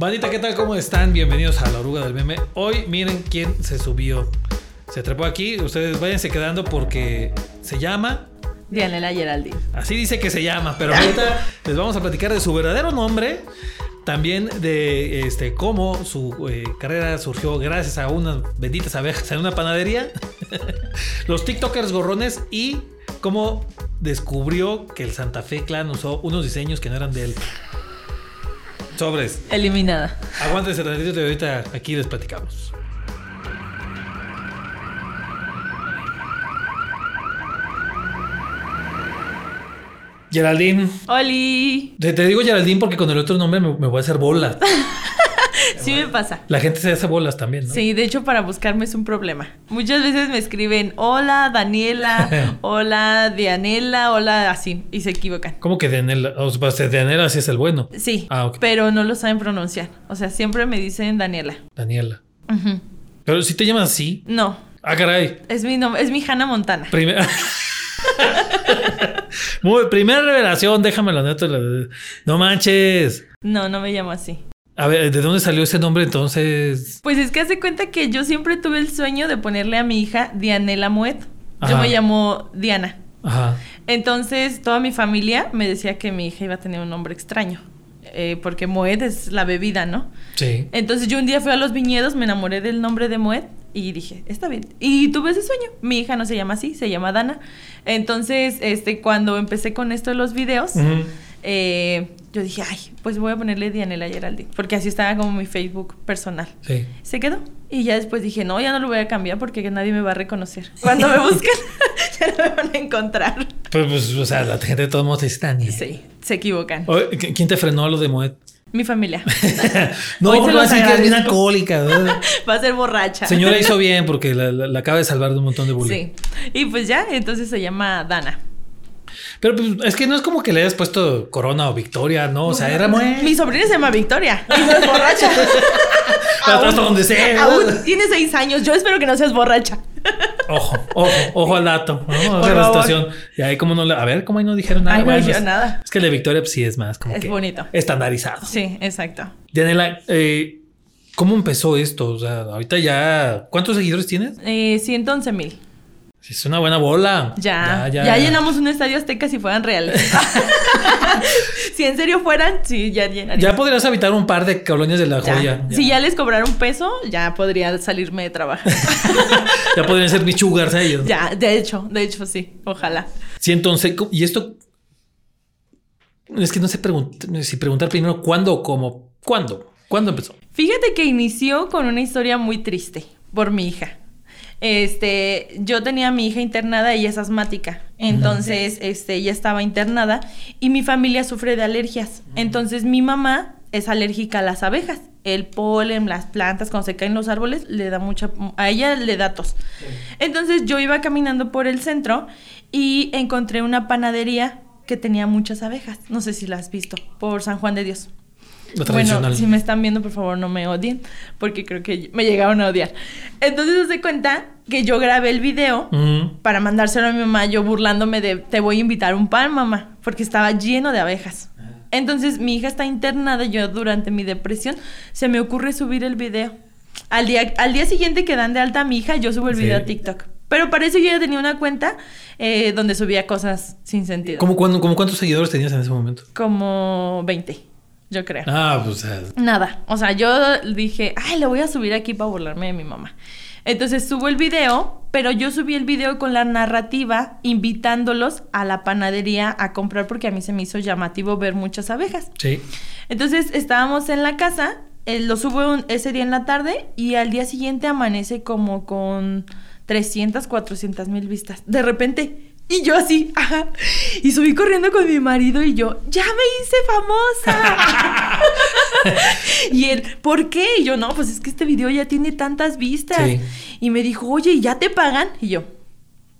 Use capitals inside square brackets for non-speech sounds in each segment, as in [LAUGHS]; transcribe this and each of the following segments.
Bandita, ¿qué tal? ¿Cómo están? Bienvenidos a la oruga del meme. Hoy miren quién se subió. Se trepó aquí. Ustedes váyanse quedando porque se llama. Dianela Geraldine. Así dice que se llama, pero ahorita [LAUGHS] les vamos a platicar de su verdadero nombre. También de este cómo su eh, carrera surgió gracias a unas benditas abejas en una panadería. [LAUGHS] Los TikTokers gorrones y cómo descubrió que el Santa Fe Clan usó unos diseños que no eran de él. Sobres. Eliminada. Aguántense tantito y ahorita aquí les platicamos. Geraldine. ¡Oli! Te, digo Geraldine porque con el otro nombre me, me voy a hacer bolas. [LAUGHS] Sí me pasa. La gente se hace bolas también, ¿no? Sí, de hecho para buscarme es un problema. Muchas veces me escriben, hola Daniela, [LAUGHS] hola Dianela, hola así, y se equivocan. ¿Cómo que Dianela? O sea, Dianela sí es el bueno. Sí, Ah, ok. pero no lo saben pronunciar. O sea, siempre me dicen Daniela. Daniela. Pero si te llamas así. No, Ah, caray. es mi nombre, es mi Hannah Montana. Primera. [LAUGHS] Muy, primera revelación, déjamelo neto. No manches. No, no me llamo así. A ver, ¿de dónde salió ese nombre entonces? Pues es que hace cuenta que yo siempre tuve el sueño de ponerle a mi hija Dianela Moet. Yo me llamo Diana. Ajá. Entonces, toda mi familia me decía que mi hija iba a tener un nombre extraño. eh, porque Moet es la bebida, ¿no? Sí. Entonces, yo un día fui a los viñedos, me enamoré del nombre de Moet y dije, está bien. Y tuve ese sueño. Mi hija no se llama así, se llama Dana. Entonces, este, cuando empecé con esto de los videos, eh, yo dije, ay, pues voy a ponerle Dianela Geraldine. Porque así estaba como mi Facebook personal. Sí. Se quedó. Y ya después dije, no, ya no lo voy a cambiar porque nadie me va a reconocer. Cuando me [LAUGHS] busquen, [LAUGHS] ya no me van a encontrar. Pues, pues, o sea, la gente de todos modos te Daniel. Sí, se equivocan. Oye, ¿qui- ¿Quién te frenó a lo de Moet? Mi familia. [LAUGHS] no, se porque los así que es bien alcohólica. Va a ser borracha. Señora hizo bien porque la, la- la acaba de salvar de un montón de bullying. Sí. Y pues ya, entonces se llama Dana. Pero pues, es que no es como que le hayas puesto Corona o Victoria, ¿no? O sea, era Moet. Mi sobrina se llama Victoria. Y no es borracha. [LAUGHS] Hasta donde sea. Aún tiene seis años. Yo espero que no seas borracha. Ojo, ojo, ojo al dato. ¿no? O sea, la situación. Y ahí como no le... A ver, ¿cómo ahí no dijeron nada? Ay, no Bueno, dijeron es- nada. Es que el de Victoria pues, sí es más como Es que bonito. estandarizado. Sí, exacto. Dianela, eh, ¿cómo empezó esto? O sea, ahorita ya... ¿Cuántos seguidores tienes? Eh, 111 mil. Es una buena bola. Ya, ya, llenamos un estadio azteca si fueran reales. [LAUGHS] [LAUGHS] si en serio fueran, sí, ya llenaría. Ya podrías habitar un par de colonias de la Ya. joya. Si ya les cobrara un peso, ya podría salirme de trabajar. [LAUGHS] Ya podrían ser mis sugars ellos. ya, de hecho, de hecho sí, ojalá. Sí, entonces, ¿cómo- y esto. Es que no sé pregunt- si preguntar primero cuándo o cómo. ¿Cuándo? ¿Cuándo empezó? Fíjate que inició con una historia muy triste por mi hija. Este, yo tenía a mi hija internada, ella es asmática. Entonces, este, ella estaba internada y mi familia sufre de alergias. Entonces, mi mamá es alérgica a las abejas. El polen, las plantas, cuando se caen los árboles, le da mucha. A ella le da tos. Entonces, yo iba caminando por el centro y encontré una panadería que tenía muchas abejas. No sé si la has visto, por San Juan de Dios. Bueno, si me están viendo, por favor, no me odien, porque creo que me llegaron a odiar. Entonces, se cuenta que yo grabé el video Mm, para mandárselo a mi mamá, yo burlándome de, te voy a invitar un pan, mamá, porque estaba lleno de abejas. Entonces, mi hija está internada, yo durante mi depresión, se me ocurre subir el video. Al día, al día siguiente que dan de alta a mi hija, yo subo el Sí. video a TikTok. Pero para eso yo ya tenía una cuenta eh, donde subía cosas sin sentido. ¿Cómo, cuándo- cómo cuántos seguidores tenías en ese momento? Como 20, yo creo. Ah, pues. Nada. O sea, yo dije, ay, le voy a subir aquí para burlarme de mi mamá. Entonces subo el video, pero yo subí el video con la narrativa invitándolos a la panadería a comprar porque a mí se me hizo llamativo ver muchas abejas. sí. Entonces estábamos en la casa, eh, lo subo un- ese día en la tarde y al día siguiente amanece como con 300, 400 mil vistas. De repente. Y yo así, ajá. Y subí corriendo con mi marido y yo, ya me hice famosa. [LAUGHS] y él, ¿por qué? Y yo, no, pues es que este video ya tiene tantas vistas. Sí. Y me dijo, oye, ¿y ya te pagan? Y yo,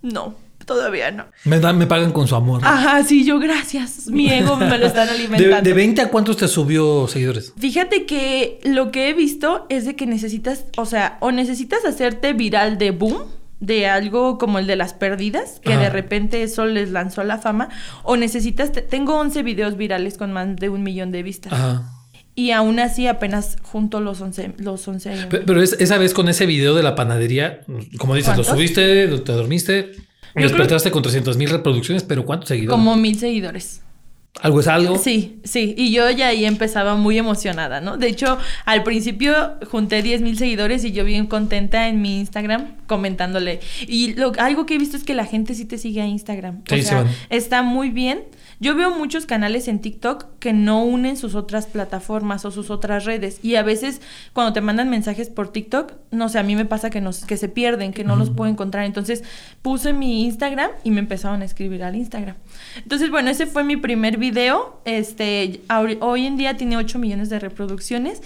no, todavía no. Me, dan- me pagan con su amor. Ajá, sí, yo, gracias. Mi ego me lo están [LAUGHS] de, alimentando. de 20 a cuántos te subió seguidores? Fíjate que lo que he visto es de que necesitas, o sea, o necesitas hacerte viral de boom, de algo como el de las perdidas, que Ajá. de repente eso les lanzó la fama, o necesitas, te- tengo 11 videos virales con más de un millón de vistas. Ajá. Y aún así apenas junto los 11, los 11 años. Pe- Pero es- esa vez con ese video de la panadería, como dices, lo subiste, te dormiste, despertaste con 300 mil reproducciones, pero ¿cuántos seguidores? Como mil seguidores. ¿Algo es algo? Sí, sí. Y yo ya ahí empezaba muy emocionada, ¿no? De hecho, al principio junté 10 mil seguidores y yo bien contenta en mi Instagram comentándole. Y lo, algo que he visto es que la gente sí te sigue a Instagram. Sí, o sí sea, está muy bien. Yo veo muchos canales en TikTok que no unen sus otras plataformas o sus otras redes. Y a veces cuando te mandan mensajes por TikTok, no sé, a mí me pasa que, nos, que se pierden, que no los puedo encontrar. Entonces puse mi Instagram y me empezaron a escribir al Instagram. Entonces, bueno, ese fue mi primer video. Este, hoy en día tiene 8 millones de reproducciones.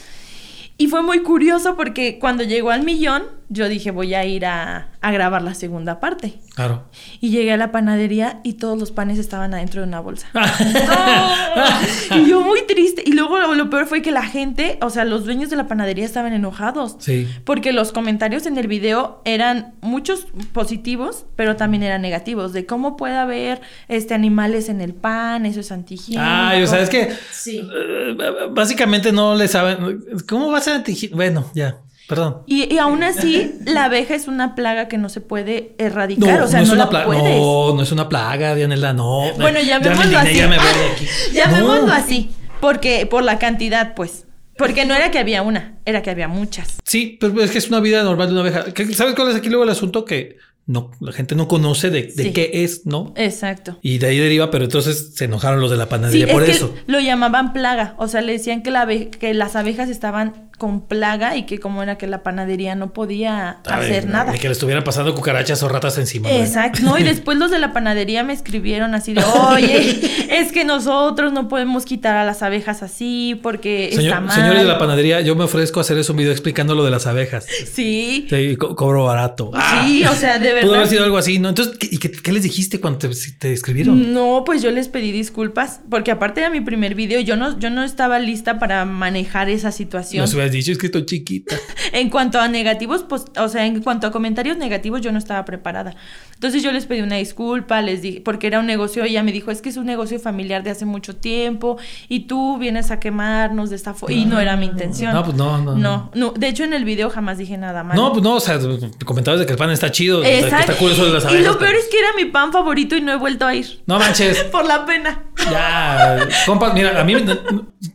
Y fue muy curioso porque cuando llegó al millón, yo dije, voy a ir a, a grabar la segunda parte. Claro. Y llegué a la panadería y todos los panes estaban adentro de una bolsa. ¡No! [LAUGHS] Y yo muy triste. Y luego lo, lo peor fue que la gente, o sea, los dueños de la panadería estaban enojados. Sí. Porque los comentarios en el video eran muchos positivos, pero también eran negativos. De cómo puede haber este, animales en el pan, eso es antihigiénico. Ay, o sea, es que Sí. eh, básicamente no le saben. ¿Cómo va a ser anti Bueno, ya, perdón. Y, y aún así, la abeja es una plaga que no se puede erradicar. o sea, no, es una la plaga. puedes. No, no es una plaga, Dianela, no. Bueno, Ya me llamémoslo así. ya me voy de aquí. [LAUGHS] Llamémoslo No. así. Porque, por la cantidad, pues. Porque no era que había una, era que había muchas. Sí, pero es que es una vida normal de una abeja. ¿Qué- ¿Sabes cuál es aquí luego el asunto? Que no, la gente no conoce de, de Sí. qué es, ¿no? Exacto. Y de ahí deriva, pero entonces se enojaron los de la Sí, panadería es por que eso. lo llamaban plaga. O sea, le decían que, la que las abejas estaban con plaga y que como era que la panadería no podía Ay, hacer nada. De que le estuvieran pasando cucarachas o ratas encima. Exacto, no, y [LAUGHS] después los de la panadería me escribieron así de, oye, es que nosotros no podemos quitar a las abejas así porque está mal. señores de la panadería, yo me ofrezco a hacerles un video explicando lo de las abejas. Sí, Sí, co- cobro barato. sí, o sea, de Pudo haber verdad. sido algo así, ¿no? Entonces, ¿qué, y qué, qué les dijiste cuando te, te escribieron? No, pues yo les pedí disculpas porque aparte de mi primer video, yo no, yo no estaba lista para manejar esa situación. Nos hubieras dicho, es que estoy chiquita. [LAUGHS] En cuanto a negativos, pues, o sea, en cuanto a comentarios negativos, yo no estaba preparada. Entonces yo les pedí una disculpa, les dije, porque era un negocio, ella me dijo, es que es un negocio familiar de hace mucho tiempo y tú vienes a quemarnos de esta forma. Y no era mi intención. No, pues no, no, No, no. De hecho, en el video jamás dije nada malo. No, pues no, o sea, comentabas de que el pan está chido, Exacto. Está cool eso de las y lo peor es que era mi pan favorito y no he vuelto a ir. No manches. [LAUGHS] Por la pena. Ya, compa, mira, a mí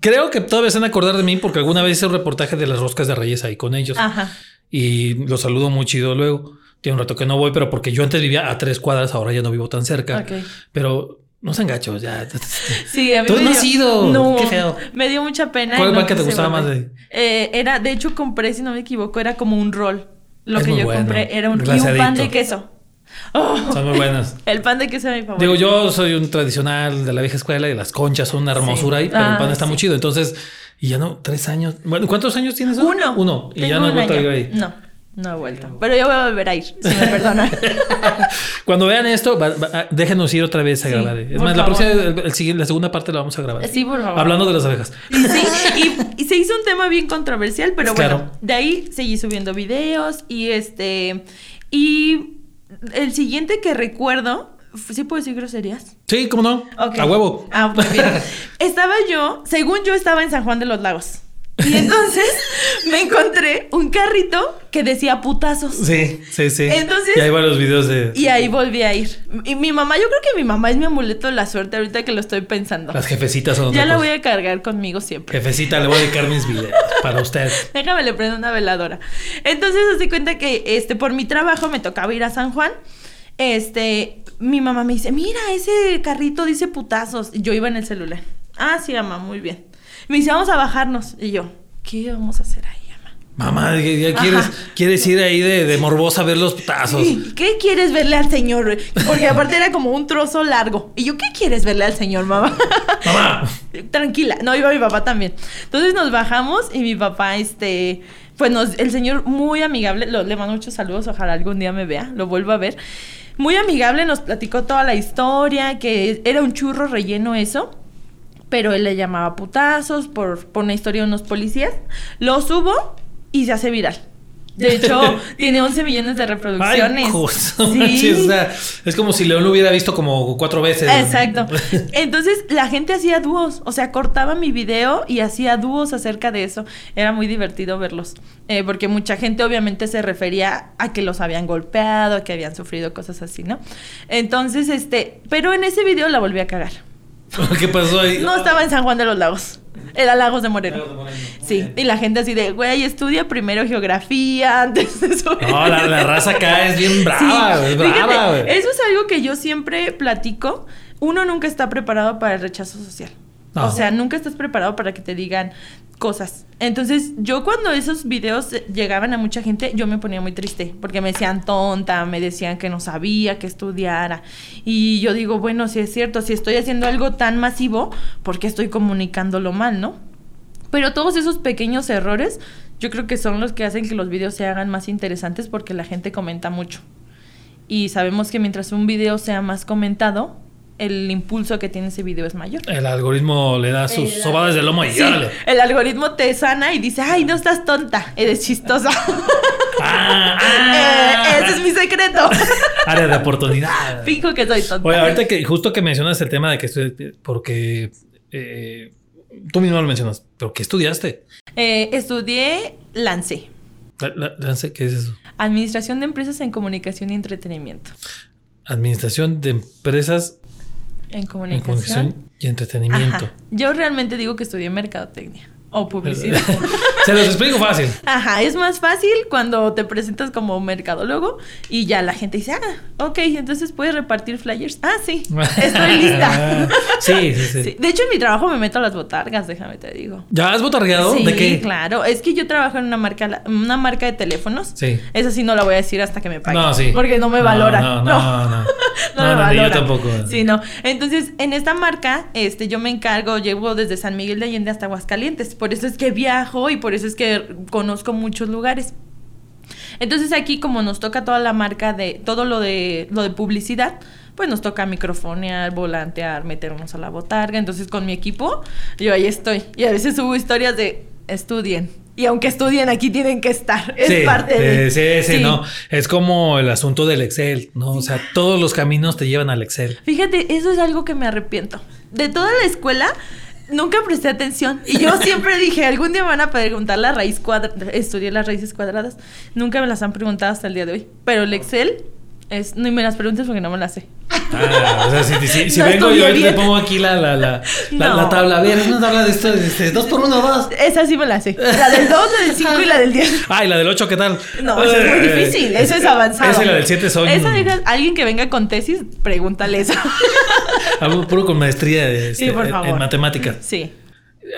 creo que todavía se van a acordar de mí porque alguna vez hice un reportaje de las roscas de Reyes ahí con ellos. Ajá. Y los saludo muy chido luego. Tiene un rato que no voy, pero porque yo antes vivía a tres cuadras, ahora ya no vivo tan cerca. Ok. Pero no sean gachos, ya. Sí, a mí Tú me no dio- has ido. No, Qué feo. Me dio mucha pena. ¿Cuál y no banca te gustaba más de- Eh, era, de hecho, compré, si no me equivoco, era como un rol. Lo Es que yo bueno. compré era un, y un pan de queso. Oh, Son muy buenas. [LAUGHS] el pan de queso era mi favorito. Digo, yo soy un tradicional de la vieja escuela y las conchas son una hermosura ahí, pero el Ah, pan está sí. muy chido. Entonces, y ya no, tres años. Bueno, ¿cuántos años tienes? Uno. Uno. Y Tengo ya no he vuelto a ir ahí. No, no he vuelto. Pero yo voy a volver a ir, si me [LAUGHS] perdonan. Cuando vean esto, va- va- déjenos ir otra vez a Sí, grabar. Es más, la próxima, el- el siguiente- la segunda parte la vamos a grabar. Sí, por favor. Hablando de las abejas. Y sí, y, y se hizo un tema bien controversial, pero Claro. bueno, de ahí seguí subiendo videos y este. Y el siguiente que recuerdo. ¿Sí puedo decir groserías? Sí, ¿cómo no? A huevo. Ah, muy bien. [LAUGHS] Estaba yo, según yo estaba en San Juan de los Lagos. [LAUGHS] Y entonces me encontré un carrito que decía putazos. Sí, sí, sí. Entonces- Y hay varios videos de Y ahí volví a ir. Y mi mamá, yo creo que mi mamá es mi amuleto de la suerte ahorita que lo estoy pensando. las jefecitas. Son Ya la cosa. voy a cargar conmigo siempre. Jefecita, le voy a dedicar mis videos [LAUGHS] para usted. Déjame le prendo una veladora. Entonces, se cuenta que este, por mi trabajo me tocaba ir a San Juan. Este, mi mamá me dice, mira, ese carrito dice putazos. Y yo iba en el celular. Ah, sí, mamá, muy bien. Me dice, vamos a bajarnos. Y yo, ¿qué vamos a hacer ahí, mamá? Mamá, ya quieres, Ajá. quieres ir ahí de, de morbosa a ver los putazos. ¿Qué quieres verle al señor? Porque aparte era como un trozo largo. Y yo, ¿qué quieres verle al señor, mamá? Mamá. Tranquila, no iba mi papá también. Entonces nos bajamos y mi papá, este, pues nos, el señor muy amigable, lo- le mando muchos saludos, ojalá algún día me vea, lo vuelva a ver. Muy amigable, nos platicó toda la historia, que era un churro relleno eso, pero él le llamaba putazos por, por una historia de unos policías. Lo subo y se hace viral. De [LAUGHS] hecho, tiene 11 millones de reproducciones. Ay, justo. Sí. o sea, es como si León lo hubiera visto como cuatro veces. Exacto. [LAUGHS] Entonces, la gente hacía dúos. O sea, cortaba mi video y hacía dúos acerca de eso. Era muy divertido verlos. Eh, porque mucha gente obviamente se refería a que los habían golpeado, a que habían sufrido cosas así, ¿no? Entonces, este, pero en ese video la volví a cagar. [LAUGHS] ¿Qué pasó ahí? No estaba en San Juan de los Lagos. Era Lagos de Moreno. Sí, y la gente así de, güey, estudia primero geografía [LAUGHS] antes de eso. No, la, raza acá es bien brava, es brava, Eso es algo que yo siempre platico. Uno nunca está preparado para el rechazo social. O sea, nunca estás preparado para que te digan cosas. Entonces, yo cuando esos videos llegaban a mucha gente, yo me ponía muy triste, porque me decían tonta, me decían que no sabía, que estudiara. Y yo digo, bueno, si es cierto, si estoy haciendo algo tan masivo, ¿por qué estoy comunicándolo mal, no? Pero todos esos pequeños errores, yo creo que son los que hacen que los videos se hagan más interesantes porque la gente comenta mucho. Y sabemos que mientras un video sea más comentado, el impulso que tiene ese video es mayor. El algoritmo le da sus sobadas de lomo y sí, El algoritmo te sana y dice, ay, no estás tonta, eres chistosa. [LAUGHS] Ah, [LAUGHS] ah. Eh, ese es mi secreto. [LAUGHS] Área de oportunidad. Fijo que soy tonta. Oye, ahorita que justo que mencionas el tema de que estoy, porque eh, tú mismo lo mencionas, pero ¿qué estudiaste? Eh, estudié Lance. ¿Lance? ¿Qué es eso? Administración de Empresas en Comunicación y Entretenimiento. Administración de Empresas en comunicación. y entretenimiento. Yo realmente digo que estudié mercadotecnia o publicidad. [LAUGHS] Se los explico fácil. Ajá, es más fácil cuando te presentas como mercadólogo y ya la gente dice, ah, ok, entonces puedes repartir flyers. Ah, sí, estoy lista. [LAUGHS] sí, sí, sí, De hecho, en mi trabajo me meto a las botargas, déjame te digo. ¿Ya has botargueado? Sí, ¿De qué? claro. Es que yo trabajo en una marca, una marca de teléfonos. Sí. Esa sí no la voy a decir hasta que me paguen. No, sí. Porque no me valoran. [LAUGHS] No, no, no. [LAUGHS] No, no, yo tampoco. Sí, no. Entonces, en esta marca, este, yo me encargo, llevo desde San Miguel de Allende hasta Aguascalientes. Por eso es que viajo y por eso es que conozco muchos lugares. Entonces aquí como nos toca toda la marca de todo lo de lo de publicidad, pues nos toca microfonear, volantear, meternos a la botarga. Entonces con mi equipo yo ahí estoy y a veces subo historias de estudien. Y aunque estudien aquí tienen que estar, es parte de... Sí, sí, sí, no. Es como el asunto del Excel, ¿no? O sea, todos los caminos te llevan al Excel. Fíjate, eso es algo que me arrepiento. De toda la escuela, nunca presté atención. Y yo [LAUGHS] siempre dije, algún día me van a preguntar la raíz cuadrada. Estudié las raíces cuadradas. Nunca me las han preguntado hasta el día de hoy. Pero el Excel es, no me las preguntes porque no me las sé. Ah, o sea, si, si, vengo yo y te pongo aquí la, la, la, la, tabla. A ver, es una tabla de esto, de este, dos por uno, dos. Esa sí me la sé. La del 2, la del 5 y la del 10. Ah, y la del 8, ¿qué tal? No, eso es muy difícil. Eso es avanzado. Esa y la del 7 son. Esa, alguien que venga con tesis, pregúntale eso. [LAUGHS] Algo puro con maestría de, este, sí, por favor. en matemáticas. Sí.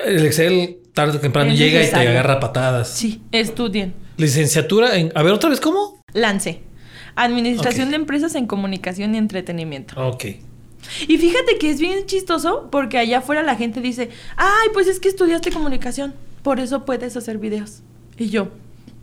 El Excel tarde o temprano llega y te agarra patadas. Sí, estudien. Licenciatura en. A ver, otra vez, ¿cómo? Lance. Administración de Empresas en Comunicación y Entretenimiento. Ok. Y fíjate que es bien chistoso porque allá afuera la gente dice, ay, pues es que estudiaste comunicación, por eso puedes hacer videos. Y yo,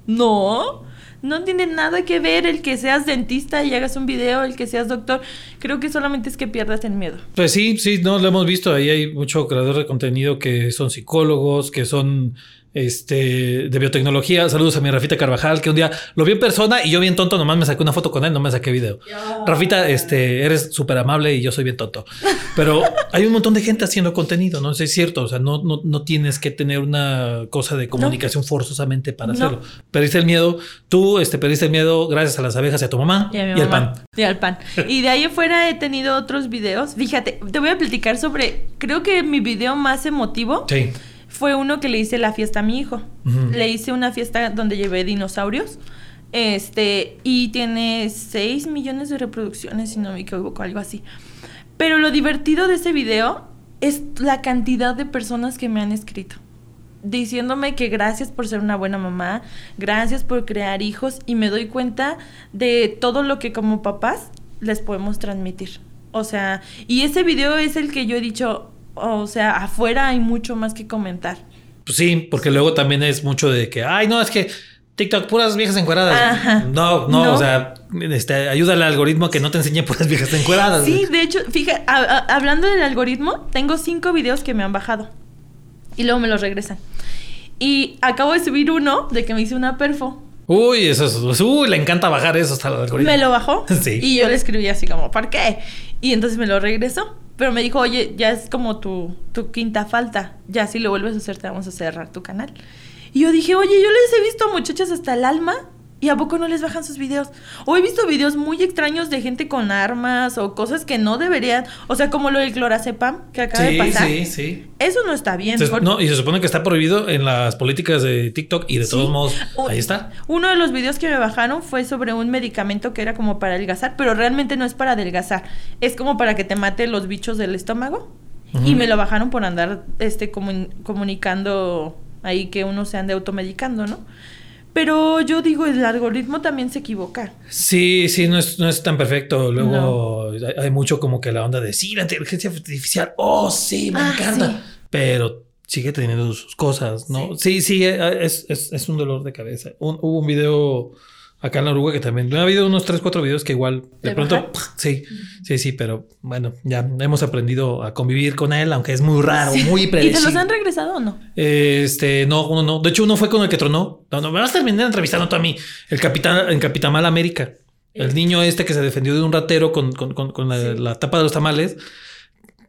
no, no tiene nada que ver el que seas dentista y hagas un video, el que seas doctor. Creo que solamente es que pierdas el miedo. Pues sí, sí, no lo hemos visto. Ahí hay mucho creador de contenido que son psicólogos, que son este, de biotecnología. Saludos a mi Rafita Carvajal, que un día lo vi en persona y yo bien tonto, nomás me saqué una foto con él, no me saqué video. Rafita, este, eres súper amable y yo soy bien tonto. Pero hay un montón de gente haciendo contenido, ¿no? es cierto, o sea, no, no, no tienes que tener una cosa de comunicación forzosamente para hacerlo. Perdiste el miedo, tú este, perdiste el miedo gracias a las abejas y a tu mamá y, al pan. Y al pan. [LAUGHS] y de ahí afuera he tenido otros videos. Fíjate, te voy a platicar sobre, creo que mi video más emotivo. Sí fue uno que le hice la fiesta a mi hijo. Le hice una fiesta donde llevé dinosaurios. Este, y tiene 6 millones de reproducciones, si no me equivoco, algo así. Pero lo divertido de ese video es la cantidad de personas que me han escrito. Diciéndome que gracias por ser una buena mamá, gracias por crear hijos y me doy cuenta de todo lo que como papás les podemos transmitir. O sea, y ese video es el que yo he dicho, o sea, afuera hay mucho más que comentar. Pues sí, porque luego también es mucho de que, ay, no, es que TikTok, puras viejas encueradas. No, no, o sea, este, ayuda al algoritmo que no te enseñe puras viejas encueradas. Sí, de hecho, fíjate, hablando del algoritmo, tengo cinco videos que me han bajado y luego me los regresan. Y acabo de subir uno de que me hice una perfo Uy, eso es. Uy, le encanta bajar eso hasta el algoritmo. Me lo bajó. [LAUGHS] Sí. Y yo le escribí así como, ¿por qué? Y entonces me lo regresó. Pero me dijo, oye, ya es como tu, tu quinta falta. Ya si lo vuelves a hacer, te vamos a cerrar tu canal. Y yo dije, oye, yo les he visto a muchachas hasta el alma. ¿Y a poco no les bajan sus videos? O he visto videos muy extraños de gente con armas o cosas que no deberían. O sea, como lo del clorazepam que acaba de pasar. sí, sí. Eso no está bien. Se- por- no, y se supone que está prohibido en las políticas de TikTok y de Sí. todos modos, ahí está. Uno de los videos que me bajaron fue sobre un medicamento que era como para adelgazar, pero realmente no es para adelgazar. Es como para que te mate los bichos del estómago. Y me lo bajaron por andar este comun- comunicando ahí que uno se ande automedicando, ¿no? Pero yo digo, el algoritmo también se equivoca. Sí, sí, no es, no es tan perfecto. Luego hay, hay mucho como que la onda de sí, la inteligencia artificial. Oh, sí, me Ah, encanta. sí. Pero sigue teniendo sus cosas, ¿no? Sí, sí, eh, es, es, es un dolor de cabeza. Un- hubo un video acá en la Uruguay que también. Ha habido unos 3, 4 videos que igual de ¿Te pronto. Sí, sí, sí, pero bueno, ya hemos aprendido a convivir con él, aunque es muy raro, muy ¿Y te predecible. los han regresado o no? Este, no, uno no. De hecho, uno fue con el que tronó. No, no, me vas a terminar entrevistando tú a mí. El capitán, en Capitán Mal América. El niño este que se defendió de un ratero con, con- con- con la, la tapa de los tamales.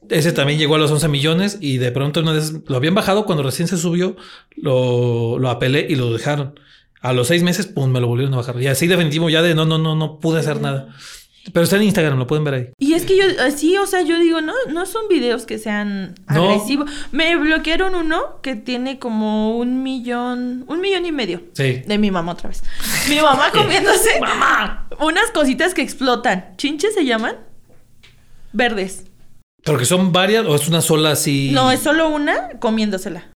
Ese también llegó a los 11 millones y de pronto una vez lo habían bajado cuando recién se subió, lo, lo apelé y lo dejaron. A los seis meses, pum, me lo volvieron a bajar. Y así definitivo, ya de no, no, no, no pude hacer nada. Pero está en Instagram, lo pueden ver ahí. Y es que yo, eh, sí, o sea, yo digo, no, no son videos que sean No. agresivos. Me bloquearon uno que tiene como un millón, un millón y medio. Sí. De mi mamá otra vez. Mi mamá [LAUGHS] comiéndose [LAUGHS] unas cositas que explotan. ¿Chinches se llaman? Verdes. Porque son varias o es una sola así. No, es solo una comiéndosela.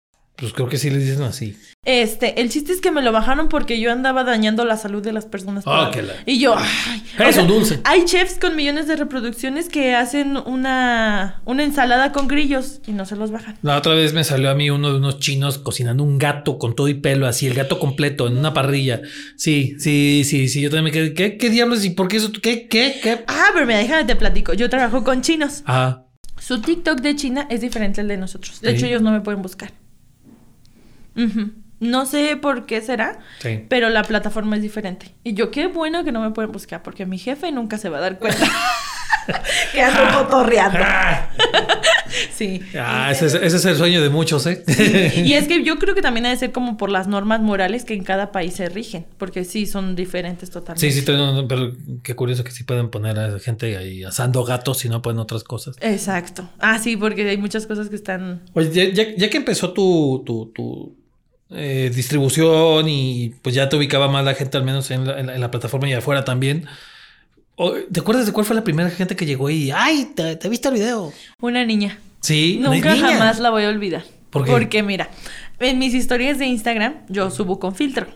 Pues creo que sí les dicen así. Este, el chiste es que me lo bajaron porque yo andaba dañando la salud de las personas. Ah, por- que la- Y yo, ay, o Eso, sea, dulce. Hay chefs con millones de reproducciones que hacen una, una ensalada con grillos y no se los bajan. La otra vez me salió a mí uno de unos chinos cocinando un gato con todo y pelo, así, el gato completo en una parrilla. Sí, sí, sí, sí. Yo también me quedé, ¿qué, qué diablos? ¿Y por qué eso? ¿Qué, qué, qué? Ah, pero mira, déjame te platico. Yo trabajo con chinos. Ah, Su TikTok de China es diferente al de nosotros. De Sí. hecho, ellos no me pueden buscar. No sé por qué será, sí. pero la plataforma es diferente. Y yo, qué bueno que no me pueden buscar, porque mi jefe nunca se va a dar cuenta [LAUGHS] que ando cotorreando. [LAUGHS] Sí. ah, ese, es- ese es el sueño de muchos, ¿eh? [LAUGHS] Y es que yo creo que también ha de ser como por las normas morales que en cada país se rigen, porque sí son diferentes totalmente. Sí, sí, pero, pero qué curioso que sí pueden poner a gente ahí asando gatos y no pueden otras cosas. Exacto. Ah, sí, porque hay muchas cosas que están. Oye, ya, ya- ya que empezó tu, tu, tu, eh, distribución y pues ya te ubicaba más la gente, al menos en la, en la- en la plataforma y afuera también. ¿Te acuerdas de cuál fue la primera gente que llegó y, ay, te, te viste el video? Una niña. Sí, Nunca niña. jamás la voy a olvidar. ¿Por qué? Porque mira, en mis historias de Instagram yo subo con filtro.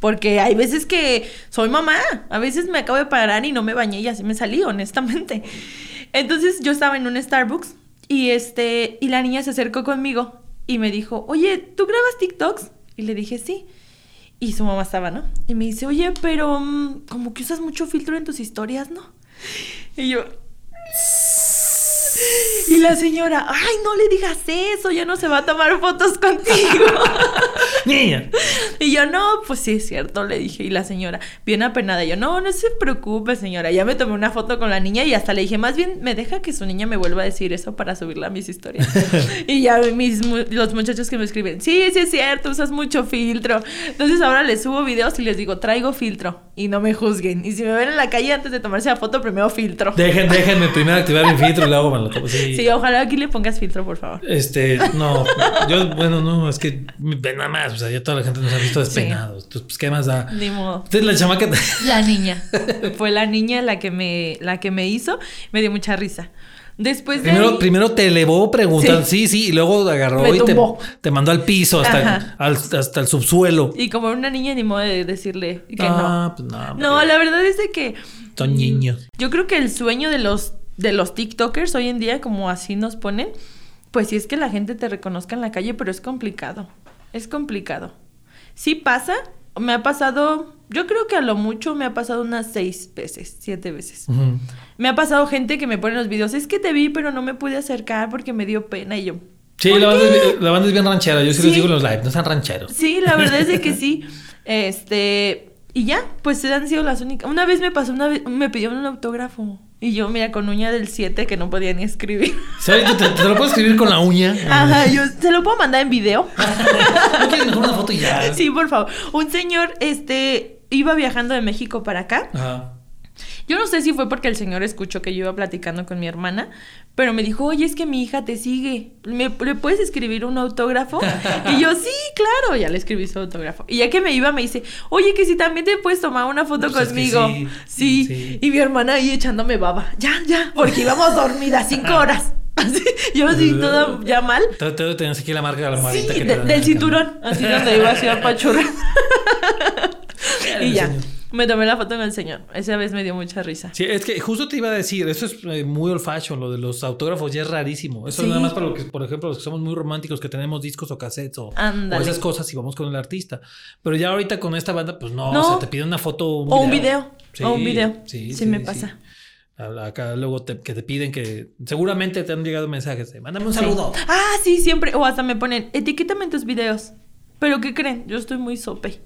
Porque hay veces que soy mamá. A veces me acabo de parar y no me bañé y así me salí, honestamente. Entonces yo estaba en un Starbucks y este y la niña se acercó conmigo y me dijo, oye, ¿tú grabas TikToks? Y le dije, sí. Y su mamá estaba, ¿no? Y me dice, oye, pero mm, como que usas mucho filtro en tus historias, ¿no? Y yo, y la señora, ay, no le digas eso, ya no se va a tomar fotos contigo. [LAUGHS] Niña. y yo, no, pues sí es cierto, le dije. Y la señora, bien apenada, yo, no, no se preocupe, señora. Ya me tomé una foto con la niña y hasta le dije, más bien, me deja que su niña me vuelva a decir eso para subirla a mis historias. [LAUGHS] y ya mis, los muchachos que me escriben, sí, sí es cierto, usas mucho filtro. Entonces ahora les subo videos y les digo, traigo filtro y no me juzguen. Y si me ven en la calle antes de tomarse la foto, primero filtro. Dejen, déjenme primero activar mi filtro y luego me [LAUGHS] tomo. Sí. Sí, ojalá aquí le pongas filtro, por favor. Este, no, yo, bueno, no, es que nada más, o sea, ya toda la gente nos ha visto despeinados. Entonces, pues, ¿qué más da? Ni modo. Entonces, la chamaca. La niña. Fue la niña la que me, la que me hizo. Me dio mucha risa. Después de. Primero, ahí- primero te elevó preguntando, sí. sí, y luego agarró Me y te, te mandó al piso hasta, al- hasta el subsuelo. Y como una niña, ni modo de decirle que Ah, no. pues no, No, la verdad es de que. Son niños. Yo creo que el sueño de los, de los TikTokers hoy en día, como así nos ponen, pues sí es que la gente te reconozca en la calle, pero es complicado. Es complicado. Sí pasa. Me ha pasado. Yo creo que a lo mucho me ha pasado unas seis veces, siete veces. Me ha pasado gente que me pone en los videos, es que te vi, pero no me pude acercar porque me dio pena y yo. Sí, ¿por la banda, es, bien- la banda es bien ranchera. Yo sí, les Sí. digo en los live, no sean rancheros. Sí, la verdad es de que [LAUGHS] sí. Este, Y ya, pues han sido las únicas. Una vez me pasó, una vez me pidieron un autógrafo. Y yo, mira, con uña del 7 que no podía ni escribir. ¿Sabes? ¿Te, te lo puedo escribir con la uña? Ajá, yo se lo puedo mandar en video. [LAUGHS] ¿No quieres mejor una foto y ya? Sí, por favor. Un señor, este, iba viajando de México para acá. Ajá. Yo no sé si fue porque el señor escuchó que yo iba platicando con mi hermana, pero me dijo, oye, es que mi hija te sigue. ¿Me, ¿le puedes escribir un autógrafo? [LAUGHS] y yo, sí, claro, ya le escribí su autógrafo. Y ya que me iba, me dice, oye, que si también te puedes tomar una foto Pues es que conmigo. sí, sí. sí. Y mi hermana ahí echándome baba. Ya, ya, porque íbamos [LAUGHS] dormidas cinco horas. [LAUGHS] Así, yo así toda ya mal. Te, te tenías aquí la marca de la Sí, que de- del cinturón, así donde iba así a pachurrar. y ya, Señor. Me tomé la foto con el señor. Esa vez me dio mucha risa. Sí, es que justo te iba a decir, eso es eh, muy old fashion, lo de los autógrafos ya es rarísimo. Eso Sí. es nada más para lo que, por ejemplo, los que somos muy románticos, que tenemos discos o cassettes o, esas cosas y vamos con el artista. Pero ya ahorita con esta banda, pues no, No. o sea, te piden una foto O un video. O un video. Sí, Sí, sí, me sí. pasa. Acá luego te, que te piden que seguramente te han llegado mensajes de mándame un Sí. saludo. Ah, sí, siempre. O hasta me ponen, etiquétame en tus videos. Pero ¿qué creen? Yo estoy muy sope.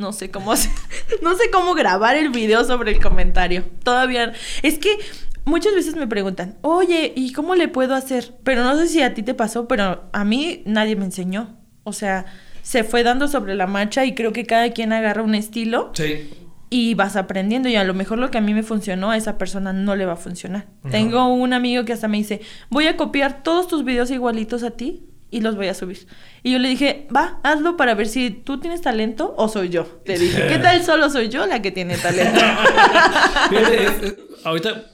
No sé cómo hacer- [LAUGHS] no sé cómo grabar el video sobre el comentario. Todavía. Es que muchas veces me preguntan, oye, ¿y cómo le puedo hacer? Pero no sé si a ti te pasó, pero a mí nadie me enseñó. O sea, se fue dando sobre la marcha y creo que cada quien agarra un estilo Sí. y vas aprendiendo y a lo mejor lo que a mí me funcionó a esa persona no le va a funcionar. Tengo un amigo que hasta me dice, voy a copiar todos tus videos igualitos a ti y los voy a subir. Y yo le dije, va, hazlo para ver si tú tienes talento o soy yo. Le dije, ¿qué tal solo soy yo la que tiene talento? [LAUGHS] Ahorita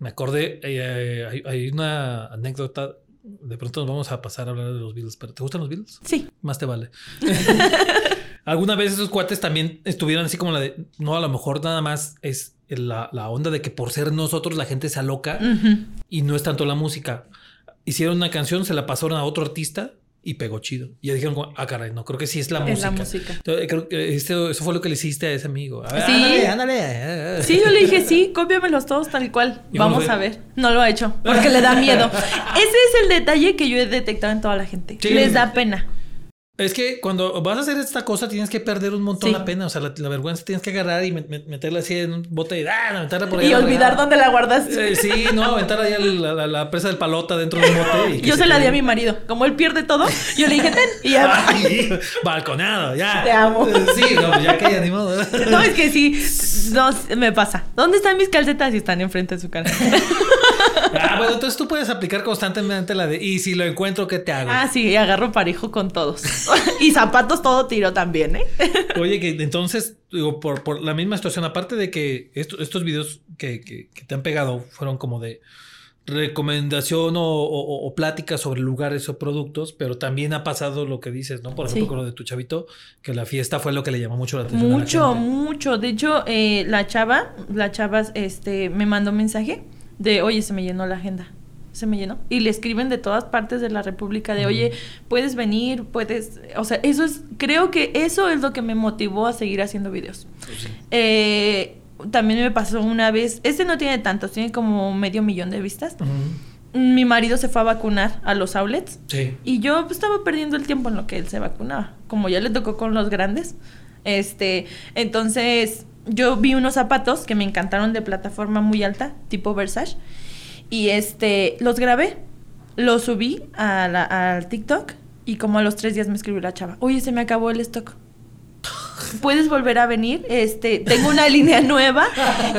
me acordé, eh, hay, hay una anécdota. De pronto nos vamos a pasar a hablar de los Beatles. Pero ¿te gustan los Beatles? sí. Más te vale. [LAUGHS] Alguna vez esos cuates también estuvieron así como la de. No, a lo mejor nada más es la, la onda de que por ser nosotros la gente se aloca y no es tanto la música. Hicieron una canción, se la pasaron a otro artista y pegó chido. Y ya dijeron, ah, caray, no, creo que sí es la Es música. la música. Entonces, creo que esto- eso fue lo que le hiciste a ese amigo. A ver, Sí. ándale, ándale. Sí, yo le dije, sí, cópiamelos todos tal cual. ¿Y cómo Vamos a ver. No lo ha hecho, porque le da miedo. [LAUGHS] Ese es el detalle que yo he detectado en toda la gente. Sí. Les da pena. Es que cuando vas a hacer esta cosa tienes que perder un montón Sí. la pena. O sea, la, la vergüenza tienes que agarrar y met- met- meterla así en un bote y ¡ah! aventarla por ahí. Y olvidar dónde la guardas. Eh, sí, no, aventar ahí al- la, la- la presa del palota dentro de un bote. y Yo se la di a mi marido. Como él pierde todo, yo le dije, ten. Y ya. Ay, balconado, ya. Te amo. Eh, Sí, no, ya que ya ni modo. [LAUGHS] No, es que sí. No, me pasa. ¿Dónde están mis calcetas? Y están enfrente de su cara. Ah, bueno, entonces tú puedes aplicar constantemente la de y si lo encuentro, ¿qué te hago? Ah, sí, y agarro parejo con todos. [LAUGHS] Y zapatos todo tiro también, ¿eh? [LAUGHS] Oye, que entonces, digo, por, por la misma situación, aparte de que esto- estos videos que, que- que te han pegado fueron como de recomendación o, o- o pláticas sobre lugares o productos, pero también ha pasado lo que dices, ¿no? Por ejemplo, Sí. con lo de tu chavito, que la fiesta fue lo que le llamó mucho la atención. a la Mucho, gente. mucho. De hecho, eh, la chava, la chava este, me mandó un mensaje de, oye, se me llenó la agenda. Se me llenó. Y le escriben de todas partes de la República de, oye, puedes venir, puedes... O sea, eso es, creo que eso es lo que me motivó a seguir haciendo videos. Pues sí. Eh, también me pasó una vez, este no tiene tantos, tiene como medio millón de vistas. Mi marido se fue a vacunar a los outlets Sí. y yo pues, estaba perdiendo el tiempo en lo que él se vacunaba, como ya le tocó con los grandes. Este, entonces yo vi unos zapatos que me encantaron de plataforma muy alta, tipo Versace, y este, los grabé, los subí a al TikTok y como a los tres días me escribió la chava, oye, se me acabó el stock. Puedes volver a venir, este, tengo una línea [LAUGHS] nueva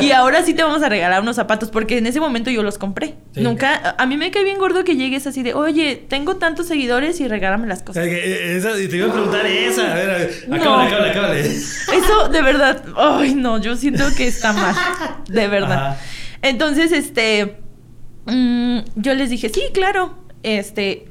y ahora sí te vamos a regalar unos zapatos porque en ese momento yo los compré. Sí. Nunca, a mí me cae bien gordo que llegues así de, oye, tengo tantos seguidores y regálame las cosas. Eh, esa- y te iba a preguntar esa. A ver, a ver. No. Acábale, acábale, acábale. Eso de verdad, ay no, yo siento que está mal, de verdad. Ajá. Entonces, este, mm, yo les dije, sí, claro, este,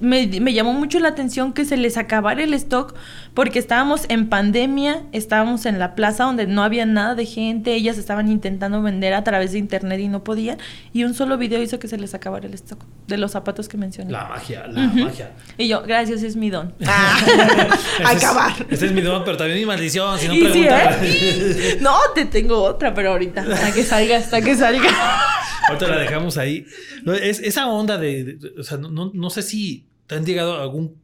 me, me llamó mucho la atención que se les acabara el stock porque estábamos en pandemia, estábamos en la plaza donde no había nada de gente, ellas estaban intentando vender a través de internet y no podían, y un solo video hizo que se les acabara el stock de los zapatos que mencioné. La magia, la magia. Y yo, gracias, es mi don. [LAUGHS] Es- [LAUGHS] acabar. Ese es mi don, pero también mi maldición. Si no sí. ¿eh? [LAUGHS] No, te tengo otra, pero ahorita, hasta que salga, hasta que salga. Ahorita la dejamos ahí. No, es, esa onda de, de- o sea, no, no, no sé si te han llegado algún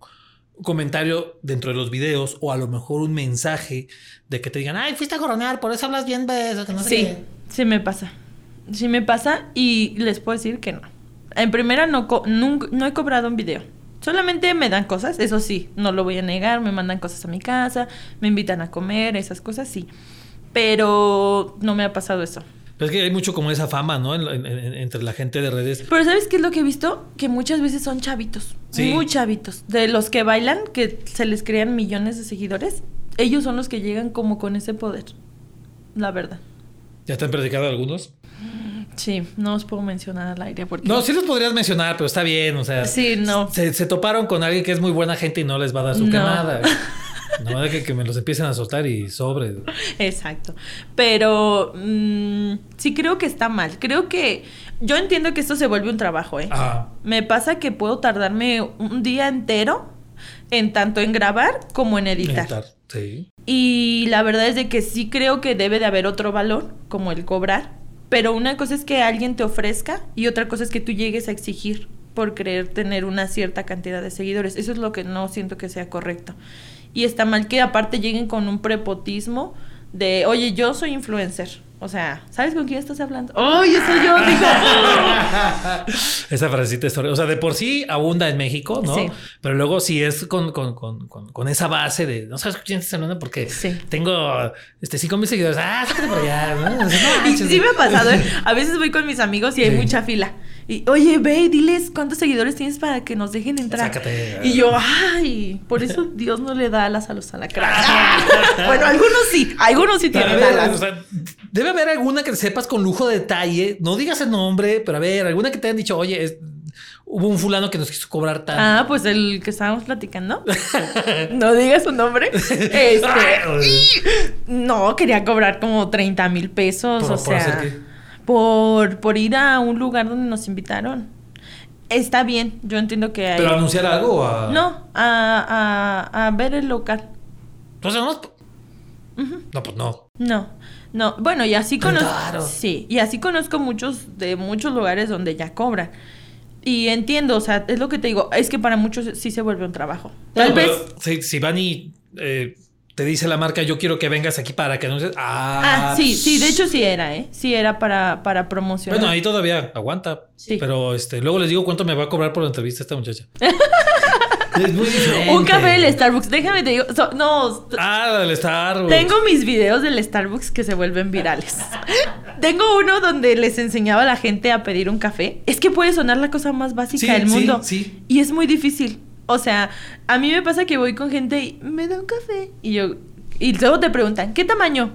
comentario dentro de los videos o a lo mejor un mensaje de que te digan, ay, fuiste a coronar, por eso hablas bien de eso, que no sé Sí, qué". sí me pasa. Sí me pasa y les puedo decir que no. En primera no, co- nunca- no he cobrado un video. Solamente me dan cosas, eso sí, no lo voy a negar, me mandan cosas a mi casa, me invitan a comer, esas cosas sí. Pero no me ha pasado eso. Pero es que hay mucho como esa fama, ¿no? En- en- en- entre la gente de redes. Pero ¿sabes qué es lo que he visto? Que muchas veces son chavitos, Sí. muy chavitos. De los que bailan, que se les crean millones de seguidores, ellos son los que llegan como con ese poder. La verdad. ¿Ya te han predicado algunos? Sí, no os puedo mencionar al aire porque... No, sí los podrías mencionar, pero está bien, o sea. Sí, no. Se, se toparon con alguien que es muy buena gente y no les va a dar su No. quemada. [LAUGHS] [LAUGHS] No de que, que me los empiecen a soltar y sobre. Exacto. Pero mm, sí creo que está mal. Creo que yo entiendo que esto se vuelve un trabajo, ¿eh? Ah, Me pasa que puedo tardarme un día entero en tanto en grabar como en editar. editar, Sí. Y la verdad es de que sí creo que debe de haber otro valor, como el cobrar. Pero una cosa es que alguien te ofrezca y otra cosa es que tú llegues a exigir por querer tener una cierta cantidad de seguidores. Eso es lo que no siento que sea correcto. Y está mal que aparte lleguen con un prepotismo de, oye, yo soy influencer. O sea, ¿sabes con quién estás hablando? ¡Oye, soy yo! Digo, [LAUGHS] Esa frasecita es. O sea, de por sí abunda en México, ¿no? Sí. Pero luego si es con, con, con, con, con esa base de no sabes con quién estás hablando porque Sí. tengo este cinco mil seguidores. Ah, sácate por allá. ¿no? No [LAUGHS] Y sí me ha pasado, ¿eh? [LAUGHS] A veces voy con mis amigos y hay Sí. mucha fila. Y, oye, ve, y diles cuántos seguidores tienes para que nos dejen entrar. Sácate. Y yo, ay, por eso [LAUGHS] Dios no le da alas a los alacranes. [LAUGHS] bueno, algunos sí, algunos sí tienen ver, o alas. sea, debe haber alguna que sepas con lujo de detalle. No digas el nombre, pero a ver, alguna que te hayan dicho, oye, es- hubo un fulano que nos quiso cobrar tanto. Ah, pues el que estábamos platicando. [LAUGHS] no digas su nombre. Este, no, quería cobrar como 30 mil pesos. ¿Por- o por sea? Por, por ir a un lugar donde nos invitaron. Está bien, yo entiendo que hay. Pero anunciar algo a... No, a, a, a ver el local. Entonces, no, no, pues no. No, no. Bueno, y así conozco. Sí, y así conozco muchos de muchos lugares donde ya cobran. Y entiendo, o sea, es lo que te digo, es que para muchos sí se vuelve un trabajo. Tal No, vez. Si, si van y eh, te dice la marca, yo quiero que vengas aquí para que anuncies. Ah, Ah, sí, sí, de hecho sí era, ¿eh? Sí era para, para promocionar. Bueno, ahí todavía aguanta. Sí. Pero este, luego les digo cuánto me va a cobrar por la entrevista esta muchacha. [LAUGHS] es muy diferente. Un café del Starbucks, déjame te digo. so- no, Ah, del Starbucks. Tengo mis videos del Starbucks que se vuelven virales. [LAUGHS] Tengo uno donde les enseñaba a la gente a pedir un café. Es que puede sonar la cosa más básica Sí, del sí, mundo. sí. Y es muy difícil. O sea, a mí me pasa que voy con gente y me da un café. Y yo. Y luego te preguntan, ¿qué tamaño?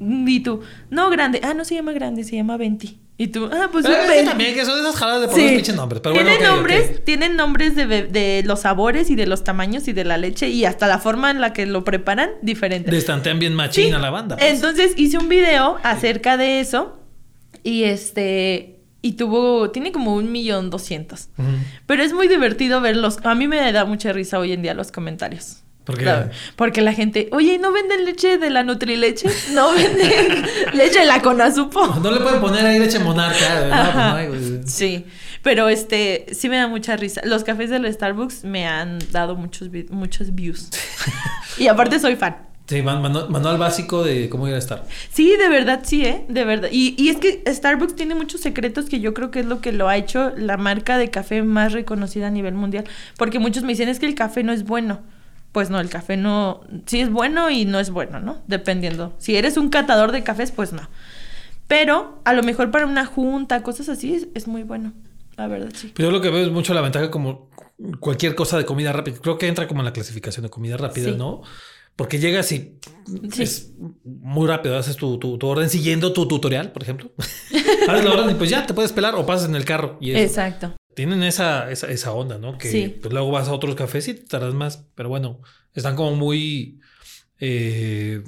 Y tú, no, grande. Ah, no se llama grande, se llama 20. Y tú, ah, pues un Eh, sí, 20. también, que son esas jaladas de poner Sí. pinches nombres. Pero bueno, tienen ok, nombres, tienen nombres de, de los sabores y de los tamaños y de la leche y hasta la forma en la que lo preparan diferente. Destantean bien machina Sí. la banda. pues. Entonces hice un video acerca de eso y este y tuvo tiene como un millón doscientos. Pero es muy divertido verlos. A mí me da mucha risa hoy en día los comentarios. ¿Por qué? La- porque la gente, oye, ¿no venden leche de la Nutrileche? [LAUGHS] ¿No venden [LAUGHS] leche de la Conazupo? No le pueden poner ahí leche monarca. No, pues no hay. Sí, pero este sí me da mucha risa. Los cafés de los Starbucks me han dado muchos muchos views. [LAUGHS] y aparte soy fan. Sí, man- manu- manual básico de cómo ir a estar. Sí, de verdad, sí, ¿eh? De verdad. Y, y es que Starbucks tiene muchos secretos que yo creo que es lo que lo ha hecho la marca de café más reconocida a nivel mundial. Porque muchos me dicen, es que el café no es bueno. Pues no, el café no... Sí es bueno y no es bueno, ¿no? Dependiendo. Si eres un catador de cafés, pues no. Pero a lo mejor para una junta, cosas así, es, es muy bueno. La verdad, sí. Pues yo lo que veo es mucho la ventaja como cualquier cosa de comida rápida. Creo que entra como en la clasificación de comida rápida, Sí. ¿no? Porque llegas y Sí. es muy rápido. Haces tu, tu, tu orden siguiendo tu tutorial, por ejemplo. [LAUGHS] Haces la orden y pues ya te puedes pelar o pasas en el carro. Y eso. Exacto. Tienen esa, esa, esa onda, ¿no? Que Sí. pues luego vas a otros cafés y te tardas más. Pero bueno, están como muy eh,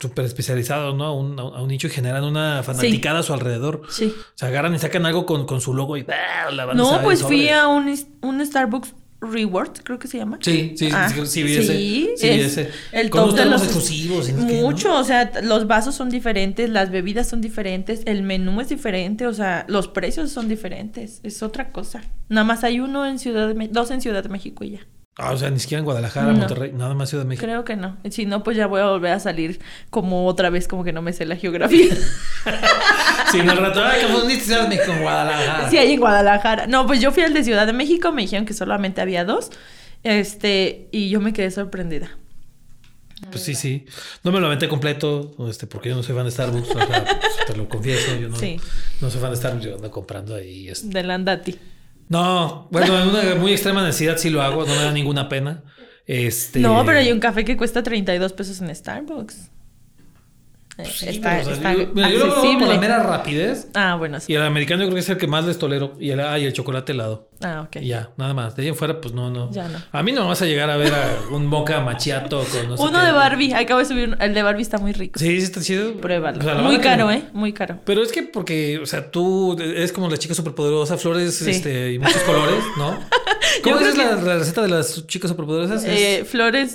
súper especializados, ¿no? A un, a un nicho y generan una fanaticada a su alrededor. Sí. Se agarran y sacan algo con, con su logo y ¡bah! la van No, pues fui a un, un Starbucks Rewards, creo que se llama. Sí, sí, Ah, sí, sí, vi ese. sí, Sí, vi es ese. el Con top de los- exclusivos. Mucho, o sea, los vasos son diferentes, las bebidas son diferentes, el menú es diferente, o sea, los precios son diferentes, es otra cosa. Nada más hay uno en Ciudad de Me- dos en Ciudad de México y ya. Ah, o sea, ni siquiera en Guadalajara, No. Monterrey, nada más Ciudad de México. Creo que no. Si no, pues ya voy a volver a salir como otra vez, como que no me sé la geografía. [LAUGHS] Sí, el rato, ay, que fundiste Ciudad de México en Guadalajara. Sí, hay en Guadalajara. No, pues yo fui al de Ciudad de México, me dijeron que solamente había dos. Este, y yo me quedé sorprendida. Pues sí, sí. No me lo aventé completo, este, porque yo no soy fan de Starbucks, o sea, pues, te lo confieso, yo no, Sí. no soy fan de Starbucks, yo ando comprando ahí. este. De Landati. No, bueno, en una muy extrema necesidad sí lo hago, no me da ninguna pena. Este... No, pero hay un café que cuesta 32 pesos en Starbucks. Eh, Pues sí, está pero, o sea, está yo, mira, yo lo hago por la mera rapidez. Ah, bueno, sí. Y el americano yo creo que es el que más les tolero. Y el, ah, y el chocolate helado. Ah, ok. Y ya, nada más. De ahí en fuera, pues no, no. Ya no. A mí no me vas a llegar a ver a un moca machiato con no sé Uno qué. de Barbie, acabo de subir. El de Barbie está muy rico. Sí, sí está chido. Pruébalo. O sea, la muy que- caro, ¿eh? Muy caro. Pero es que porque, o sea, tú eres como la chica superpoderosa, flores Sí. este, y muchos colores, ¿no? [LAUGHS] ¿Cómo es la, que- la receta de las chicas superpoderosas? Es- Eh, flores.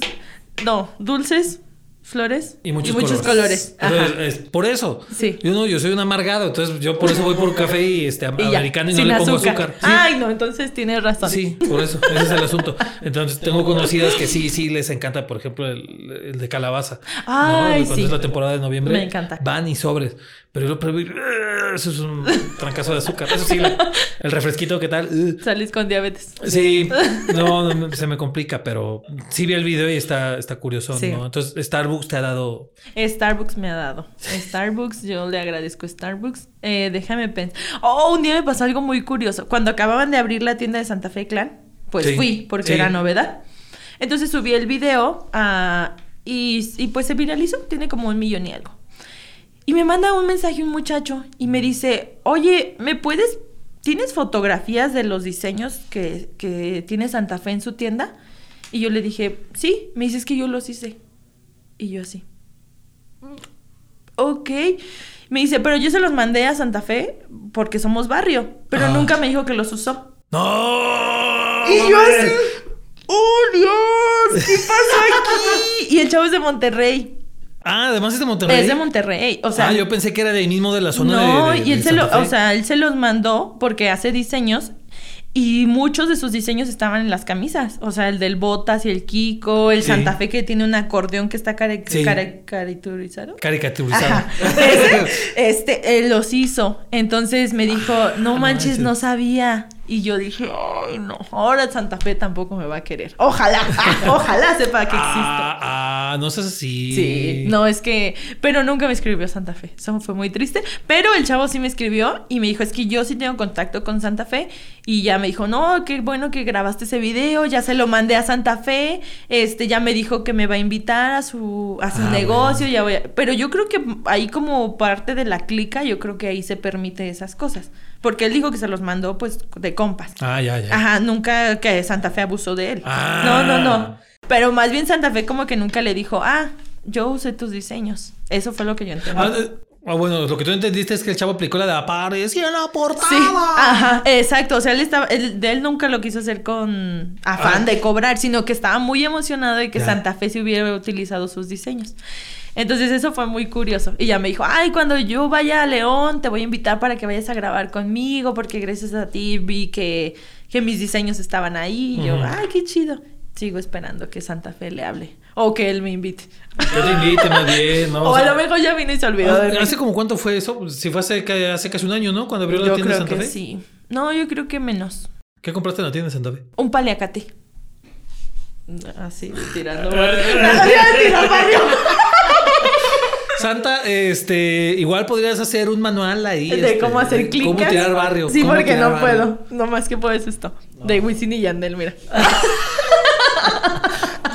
No, dulces, flores y muchos, colores. colores. Ajá. Entonces, es por eso. Sí. Yo no, yo soy un amargado, entonces yo por eso voy por café y este [LAUGHS] Y americano y no sin le pongo azúcar. Sí. Ay, no, entonces tienes razón. Sí, por eso, ese es el asunto. Entonces, tengo conocidas que sí, sí les encanta, por ejemplo, el, el de calabaza. Ay, Cuando sí. es la temporada de noviembre. Me encanta. Van y sobres. Pero yo ¡ah! eso es un trancazo de azúcar. Eso sí, el refresquito, ¿qué tal? Salís con diabetes. Sí, no, no, se me complica, pero sí vi el video y está, está curioso, Sí. ¿no? Entonces, Starbucks te ha dado. Starbucks me ha dado. Starbucks, yo le agradezco a Starbucks. Eh, déjame pensar. Oh, un día me pasó algo muy curioso. Cuando acababan de abrir la tienda de Santa Fe Clan, pues Sí, fui porque sí. era novedad. Entonces subí el video ah, y, y pues se viralizó. Tiene como un millón y algo. Y me manda un mensaje un muchacho y me dice, oye, ¿me puedes... ¿Tienes fotografías de los diseños que, que tiene Santa Fe en su tienda? Y yo le dije, sí. Me dice, es que yo los hice. Y yo así. Ok. Me dice, pero yo se los mandé a Santa Fe porque somos barrio. Pero Ah. nunca me dijo que los usó. ¡No! Y yo así. ¡Oh, Dios! ¿Qué pasó aquí? [LAUGHS] Y el chavo es de Monterrey. Ah, además es de Monterrey. Es de Monterrey. O sea, ah, yo pensé que era de ahí mismo de la zona no, de, de- y él de se lo, o sea, él se los mandó porque hace diseños y muchos de sus diseños estaban en las camisas. O sea, el del Botas y el Kiko, el Sí. Santa Fe que tiene un acordeón que está cari- Sí. cari- caricaturizado. Caricaturizado. Ajá. Este, él los hizo. Entonces me dijo, no Ah, manches, manches. no sabía. Y yo dije, ay, no, ahora Santa Fe tampoco me va a querer. Ojalá, [LAUGHS] ojalá sepa que existe. Ah, ah, no seas así. Sí, no, es que, pero nunca me escribió Santa Fe, eso fue muy triste, pero el chavo sí me escribió y me dijo, es que yo sí tengo contacto con Santa Fe y ya me dijo, no, qué bueno que grabaste ese video, ya se lo mandé a Santa Fe, este, ya me dijo que me va a invitar a su, a su Ah, negocio, ya voy a- pero yo creo que ahí como parte de la clica, yo creo que ahí se permite esas cosas, porque él dijo que se los mandó pues de compas. Ah, ya, ya. Ajá, nunca que Santa Fe abusó de él. Ah. No, no, no. Pero más bien Santa Fe como que nunca le dijo, ah, yo usé tus diseños. Eso fue lo que yo entendí. Ah, eh, ah, bueno, lo que tú entendiste es que el chavo aplicó la de aparecía en la portada. Sí, ajá, exacto. O sea, él estaba, él, de él nunca lo quiso hacer con afán Ah. de cobrar, sino que estaba muy emocionado de que Ya. Santa Fe se hubiera utilizado sus diseños. Entonces eso fue muy curioso. Y ya me dijo, ay, cuando yo vaya a León, te voy a invitar para que vayas a grabar conmigo, porque gracias a ti vi que, que mis diseños estaban ahí. Y yo, ay, qué chido. Sigo esperando que Santa Fe le hable. O que él me invite. Yo te invite más bien, ¿no? [LAUGHS] o O a lo mejor ya vino y se olvidó de mí. ¿Hace como cuánto fue eso? Pues, Si fue hace, hace casi un año, ¿no? Cuando abrió la tienda de creo Santa que Fe. sí. No, yo creo que menos. ¿Qué compraste en la tienda de Santa Fe? Un paliacate. Así, tirando. [LAUGHS] [LAUGHS] Tirando. Santa, este, igual podrías hacer un manual ahí. De este, cómo hacer clicas. Cómo tirar barrio. Sí, porque no barrio. puedo. No más que puedo es esto. De Wisin y Yandel, mira. [LAUGHS]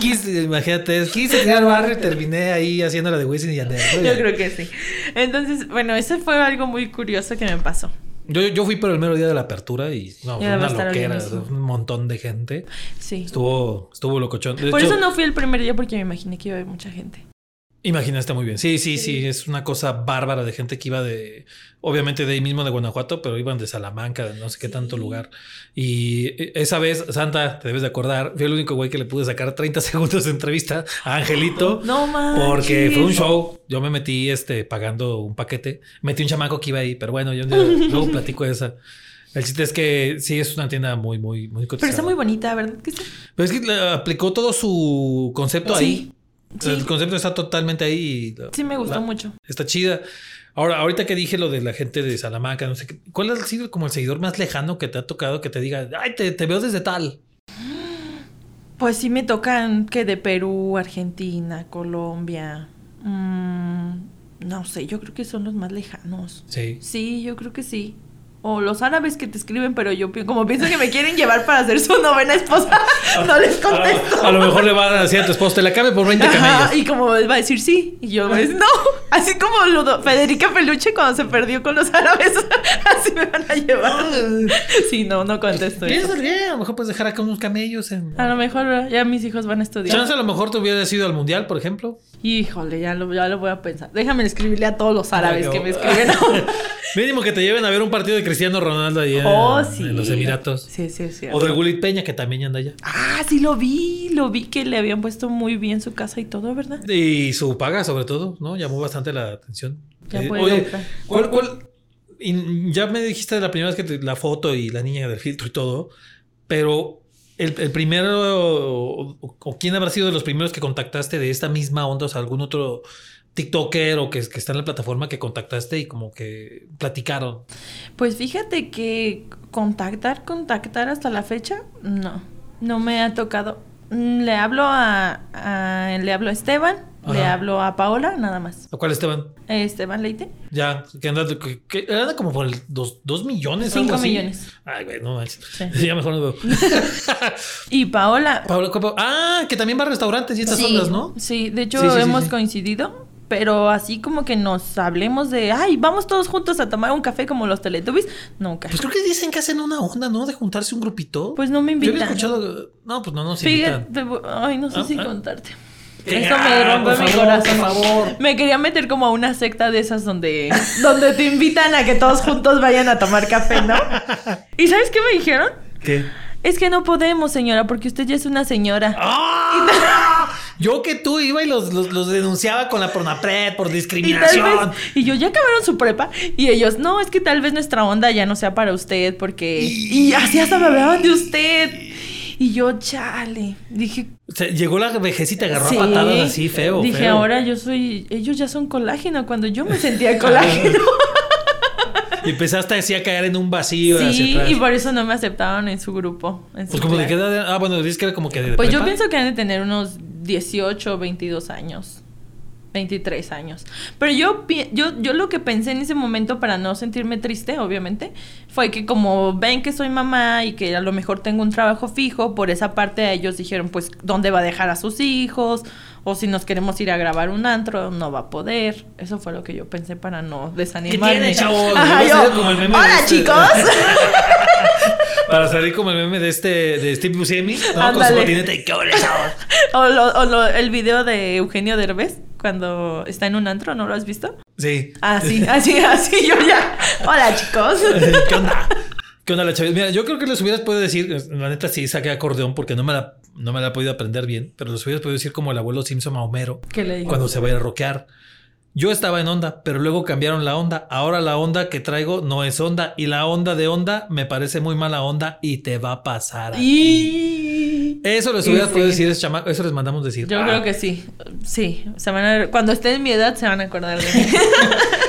Quise, imagínate, quise tirar barrio y terminé ahí haciendo la de Wisin y Yandel. Yo creo que sí. Entonces, bueno, ese fue algo muy curioso que me pasó. Yo, yo fui por el mero día de la apertura y no, fue una loquera, un montón de gente. Sí. Estuvo, estuvo locochón. De Por hecho, eso no fui el primer día porque me imaginé que iba a haber mucha gente. Imaginaste muy bien. Sí, sí, sí, es una cosa bárbara de gente que iba de, obviamente de ahí mismo de Guanajuato, pero iban de Salamanca, de no sé qué tanto lugar. Y eh, esa vez, Santa, te debes de acordar, fui el único güey que le pude sacar 30 [LAUGHS] segundos de entrevista a Angelito. No manches. Porque fue un show. Yo me metí este pagando un paquete. Metí un chamaco que iba ahí, pero bueno, yo luego platico esa. El chiste es que sí es una tienda muy, muy, muy Pero está muy bonita, ¿verdad? Pero es que aplicó todo su concepto ahí. Sí. El concepto está totalmente ahí. Sí, me gustó La- mucho. Está chida. Ahora, ahorita que dije lo de la gente de Salamanca, no sé qué, ¿cuál ha sido como el seguidor más lejano que te ha tocado que te diga, ay, te, te veo desde tal? Pues sí me tocan que de Perú, Argentina, Colombia. mm, no sé, yo creo que son los más lejanos. Sí. Sí, yo creo que sí. O los árabes que te escriben, pero yo como pienso que me quieren llevar para ser su novena esposa, [LAUGHS] no les contesto. A, a lo mejor le van a decir a tu esposo, te la cabe por 20 Ajá, camellos. y como él va a decir sí, y yo pues no, así como lo do- Federica Peluche cuando se perdió con los árabes, [LAUGHS] así me van a llevar. Sí, no, no contesto. Piensa bien, a lo mejor puedes dejar acá unos camellos en... A lo mejor ya mis hijos van a estudiar. Chance a lo mejor te hubieras ido al mundial, por ejemplo. Híjole, ya lo, ya lo voy a pensar. Déjame escribirle a todos los árabes que me escriben. [LAUGHS] [LAUGHS] Mínimo que te lleven a ver un partido de Cristiano Ronaldo ahí en, oh, sí. en los Emiratos. Sí, sí, sí. O de Gulit Peña, que también anda allá. Ah, sí lo vi, lo vi que le habían puesto muy bien su casa y todo, ¿verdad? Y su paga, sobre todo, ¿no? Llamó bastante la atención. Ya Eh, puede oye, otra. ¿cuál, cuál? y ya me dijiste la primera vez que te- la foto y la niña del filtro y todo, pero el, primero, o, quién habrá sido de los primeros que contactaste de esta misma onda, o sea, algún otro TikToker o que, está en la plataforma que contactaste y como que platicaron. Pues fíjate que contactar, contactar hasta la fecha, no, no me ha tocado. Mm, Le hablo a- le hablo a Esteban, le hablo a Paola, nada más. ¿A cuál Esteban? Eh, Esteban Leite. Ya, que anda, que, que anda como por el dos, dos millones. Cinco algo así. millones. Ay, güey, no manches. Sí. [LAUGHS] Ya mejor no veo. [LAUGHS] Y Paola. ¿cómo? ah, que también va a restaurantes y estas sí, ondas, ¿no? Sí, de hecho Sí, hemos coincidido, pero así como que nos hablemos de, ay, vamos todos juntos a tomar un café como los Teletubbies, nunca. Pues creo que dicen que hacen una onda, ¿no? De juntarse un grupito. Pues no me Yo había invitan. escuchado. No, pues no nos invitan. Fíjate, ay, no sé Ah, si ah. contarte. Eso me rompe por mi favor, corazón. por favor. Me quería meter como a una secta de esas donde, [LAUGHS] donde te invitan a que todos juntos vayan a tomar café, ¿no? [LAUGHS] ¿Y sabes qué me dijeron? ¿Qué? Es que no podemos, señora, porque usted ya es una señora. ¡Ah! [LAUGHS] Yo que tú iba y los, los, los denunciaba con la Pronapred por Y discriminación. vez, y yo ya acabaron su prepa y ellos, no, es que tal vez nuestra onda ya no sea para usted porque y así hasta me hablaban de usted. Y yo, chale, dije, llegó la vejez y te agarró sí. a patadas así, feo. Dije, feo. ahora yo soy, ellos ya son colágeno cuando yo me sentía colágeno. [LAUGHS] Y empezaste así a caer en un vacío sí, y por eso no me aceptaban en su grupo. en su Pues como de qué edad. Ah, bueno, dices que era como que de Pues yo pienso que han de tener unos 18 o 22 años. 23 años. Pero yo, yo, yo lo que pensé en ese momento para no sentirme triste, obviamente, fue que como ven que soy mamá y que a lo mejor tengo un trabajo fijo, por esa parte ellos dijeron, pues, ¿dónde va a dejar a sus hijos? O si nos queremos ir a grabar un antro, no va a poder. Eso fue lo que yo pensé para no desanimarme. tiene, chavos? [LAUGHS] Ajá, yo, ser como el meme de Hola, este- chicos. [LAUGHS] Para salir como el meme de este de Steve Buscemi, ¿no? Con su patineta y qué chavos. [LAUGHS] o lo- o lo- el video de Eugenio Derbez cuando está en un antro, ¿no lo has visto? Sí. Así, así, así, yo ya. Hola, chicos. [LAUGHS] ¿Qué onda? ¿Qué onda la chavita? Mira, yo creo que les hubieras podido decir, la neta sí saqué acordeón porque no me la, no me la he podido aprender bien, pero les hubieras podido decir como el abuelo Simpson a Homero ¿Qué le cuando se vaya a rockear. Yo estaba en onda, pero luego cambiaron la onda. Ahora la onda que traigo no es onda y la onda de onda me parece muy mala onda y te va a pasar. a ti. Eso les hubieras sí. podido decir, eso les mandamos decir. Yo Ah, creo que sí. Sí. Se van a... Cuando estén en mi edad se van a acordar de mí. [LAUGHS]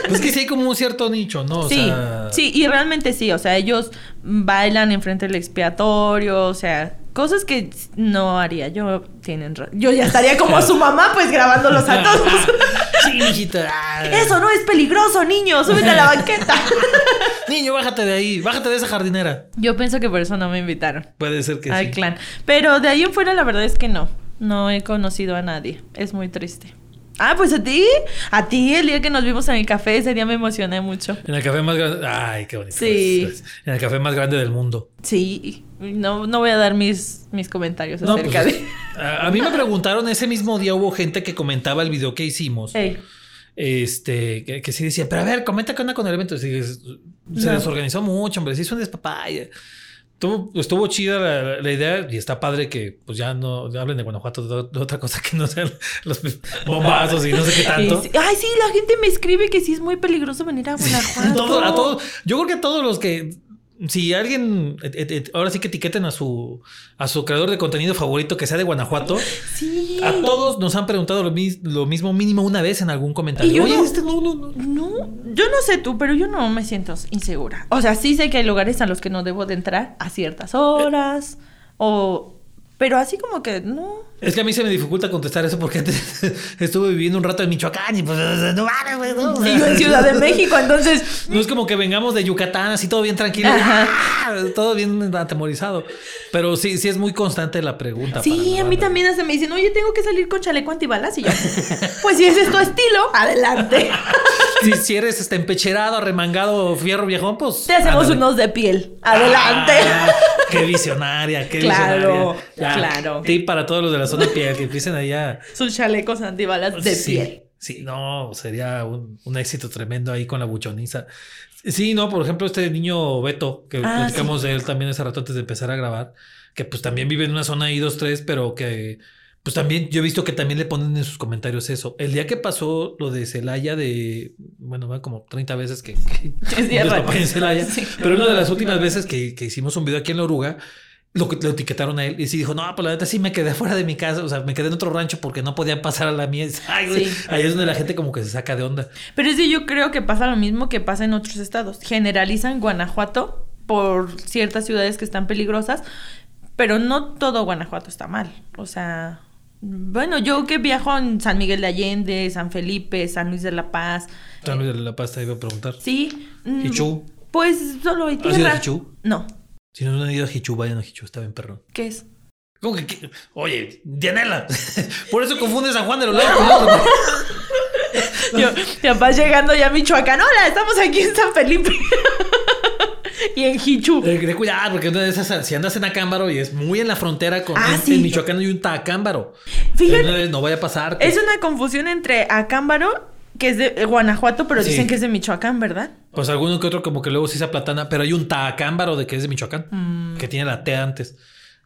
Pues que sí hay como un cierto nicho, ¿no? O sí, sea, sí, y realmente sí. O sea, ellos bailan enfrente del expiatorio. O sea, cosas que no haría. Yo tienen Yo ya estaría como [LAUGHS] su mamá, pues grabándolos a todos. Sí, mijita. Ah. Eso no es peligroso, niño. Súbete a la banqueta. [LAUGHS] Niño, bájate de ahí, bájate de esa jardinera. Yo pienso que por eso no me invitaron. Puede ser que al sí. clan. Pero de ahí en fuera la verdad es que no. No he conocido a nadie. Es muy triste. Ah, pues a ti. A ti el día que nos vimos en el café, ese día me emocioné mucho. En el café más grande. Ay, qué bonito. Sí. En el café más grande del mundo. Sí, no, no voy a dar mis, mis comentarios No, acerca pues, de... a, a mí me preguntaron, ese mismo día hubo gente que comentaba el video que hicimos. Ey, Este, que, que sí decía, pero a ver, comenta qué onda con el evento. Sí, es- se No. desorganizó mucho, hombre. Se hizo un despapaya. Estuvo, estuvo chida la, la idea y está padre que pues ya no hablen de Guanajuato de, otra cosa que no sean los bombazos y no sé qué tanto. y sí- Ay, sí, la gente me escribe que sí es muy peligroso venir a [LAUGHS] Guanajuato. Todo- a todos, yo creo que a todos los que si alguien, et- et- et- ahora sí que etiqueten a su, a su creador de contenido favorito que sea de Guanajuato. Sí. A todos nos han preguntado lo, mis- lo mismo mínimo una vez en algún comentario. Oye, no- este no, no, no. No, yo no sé tú, pero yo no me siento insegura. O sea, sí sé que hay lugares a los que no debo de entrar a ciertas horas o pero así como que no. Es que a mí se me dificulta contestar eso porque [LAUGHS] antes estuve viviendo un rato en Michoacán y pues [LAUGHS] no mames, güey, no. Y yo en Ciudad de México, entonces No es como que vengamos de Yucatán así todo bien tranquilo, Ajá. ¡ah! todo bien atemorizado. Pero sí, sí es muy constante la pregunta. Sí, a mí también hasta me dicen, oye, tengo que salir con chaleco antibalas. Y yo, pues si ese es tu estilo, adelante. [LAUGHS] Si, si eres este empecherado, arremangado, fierro viejón, pues. Te hacemos ándale. unos de piel. Adelante. Ah, qué visionaria, qué Claro, visionaria. claro. Tip para todos los de la zona piel que empiecen allá. Sus chalecos antibalas de sí, piel. Sí, no, sería un, un éxito tremendo ahí con la buchoniza. Sí, no, por ejemplo, este niño Beto, que Ah, platicamos de él también hace rato antes de empezar a grabar, que pues también vive en una zona I2-3, pero que pues también yo he visto que también le ponen en sus comentarios eso. El día que pasó lo de Celaya de, bueno, van como 30 veces que, que [LAUGHS] en Celaya, Sí. pero una de las últimas veces que, que hicimos un video aquí en La Oruga, lo, que- lo etiquetaron a él y sí dijo, no, pues la neta sí me quedé fuera de mi casa, o sea, me quedé en otro rancho porque no podían pasar a la mía. [LAUGHS] Y dice, Ay, güey, Sí. ahí es donde la gente como que se saca de onda. Pero es que yo creo que pasa lo mismo que pasa en otros estados. Generalizan Guanajuato por ciertas ciudades que están peligrosas, pero no todo Guanajuato está mal. O sea, bueno, yo que viajo en San Miguel de Allende, San Felipe, San Luis de la Paz. San Luis de la Paz te iba a preguntar. Sí. mm, Hichú. Pues solo hay ¿Has ido a tierra. Hichú? No. Si no han ido a Hichú, vayan a Hichú, está bien perrón. ¿Qué es? ¿Cómo que, qué? Oye, Dianela, [LAUGHS] por eso confundes San Juan de los Lagos. [LAUGHS] Yo, mi papá llegando ya a Michoacán. Hola, estamos aquí en San Felipe. [LAUGHS] y en Hichú. Eh, Ten cuidado, porque una de esas, si andas en Acámbaro y es muy en la frontera con Ah, en, sí. en Michoacán hay un Tacámbaro. Fíjate. No, vaya a pasar. Es una confusión entre Acámbaro, que es de Guanajuato, pero Sí. dicen que es de Michoacán, ¿verdad? Pues alguno que otro como que luego sí se aplatana, pero hay un Tacámbaro de que es de Michoacán, Mm. que tiene la T antes.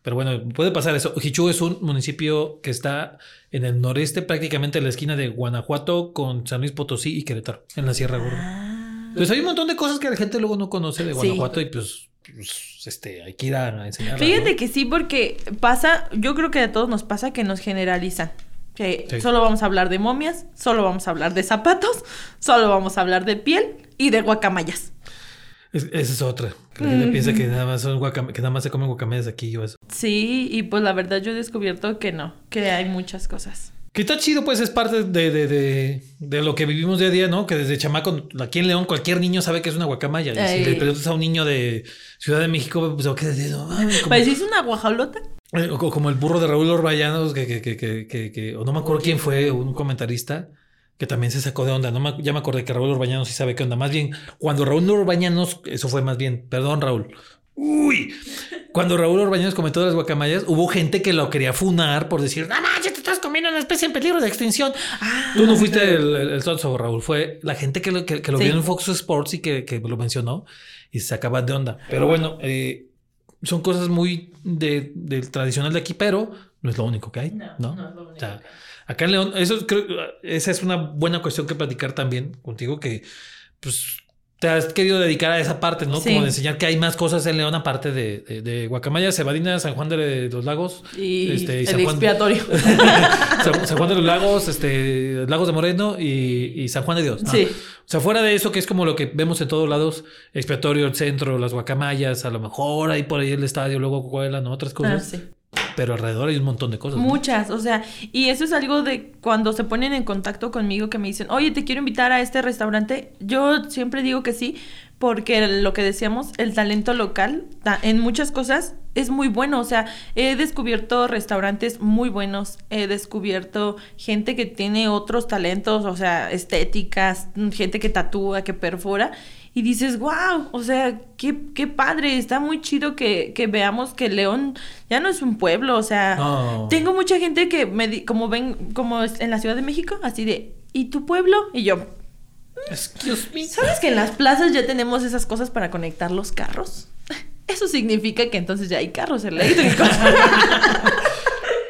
Pero bueno, puede pasar eso. Hichú es un municipio que está en el noreste, prácticamente en la esquina de Guanajuato con San Luis Potosí y Querétaro, en la Sierra Gorda. Ah. Pues hay un montón de cosas que la gente luego no conoce de Sí. Guanajuato y pues, pues, este, hay que ir a enseñarlas. Fíjate ¿no? que sí, porque pasa, yo creo que a todos nos pasa que nos generalizan. Que Sí. solo vamos a hablar de momias, solo vamos a hablar de zapatos, solo vamos a hablar de piel y de guacamayas. Es- esa es otra. Que la gente piensa que nada más son guacam- que nada más se comen guacamayas aquí o eso. Sí, y pues la verdad yo he descubierto que no, que hay muchas cosas. Que está chido, pues es parte de, de, de, de lo que vivimos día a día, ¿no? Que desde chamaco, aquí en León, cualquier niño sabe que es una guacamaya. Y Ay. si le preguntas a un niño de Ciudad de México, pues, ¿qué es eso? Pues es una guajolota. eh, o como el burro de Raúl Orballanos, que, que, que, que, que, que- o no me acuerdo quién fue, un comentarista, que también se sacó de onda. No me- ya me acordé que Raúl Orbañanos sí sabe qué onda. Más bien, cuando Raúl Orbañanos, eso fue más bien, perdón, Raúl. Uy, cuando Raúl Orbañanos comentó de las guacamayas, hubo gente que lo quería funar por decir, no manches, te estás comiendo una especie en peligro de extinción. Ah, Tú no fuiste el, el, el Raúl, fue la gente que lo, que, que lo Sí. vio en Fox Sports y que, que lo mencionó y se sacaban de onda. Pero bueno, eh, son cosas muy de, del tradicional de aquí, pero no es lo único que hay, ¿no? No, no es lo único O sea, acá en León, eso creo, esa es una buena cuestión que platicar también contigo, que pues te has querido dedicar a esa parte, ¿no? Sí. Como de enseñar que hay más cosas en León aparte de, de, de Guacamaya, Cebadina, San Juan de los Lagos. Y este, y el San Juan- expiatorio. [LAUGHS] San, San Juan de los Lagos, este, Lagos de Moreno y, y San Juan de Dios. ¿no? Sí. O sea, fuera de eso, que es como lo que vemos en todos lados, expiatorio, el centro, las guacamayas, a lo mejor ahí por ahí el estadio, luego Coahuila, ¿no? Otras Ah, cosas. sí. Pero alrededor hay un montón de cosas. Muchas, o sea, y eso es algo de cuando se ponen en contacto conmigo que me dicen, oye, te quiero invitar a este restaurante. Yo siempre digo que sí, porque lo que decíamos, el talento local en muchas cosas es muy bueno. O sea, he descubierto restaurantes muy buenos, he descubierto gente que tiene otros talentos, o sea, estéticas, gente que tatúa, que perfora. Y dices, wow, o sea, qué, qué padre, está muy chido que, que veamos que León ya no es un pueblo, o sea, No. tengo mucha gente que me di- como ven, como en la Ciudad de México, así de, ¿y tu pueblo? Y yo, Excuse me. ¿sabes que en las plazas ya tenemos esas cosas para conectar los carros? [LAUGHS] Eso significa que entonces ya hay carros eléctricos. [LAUGHS]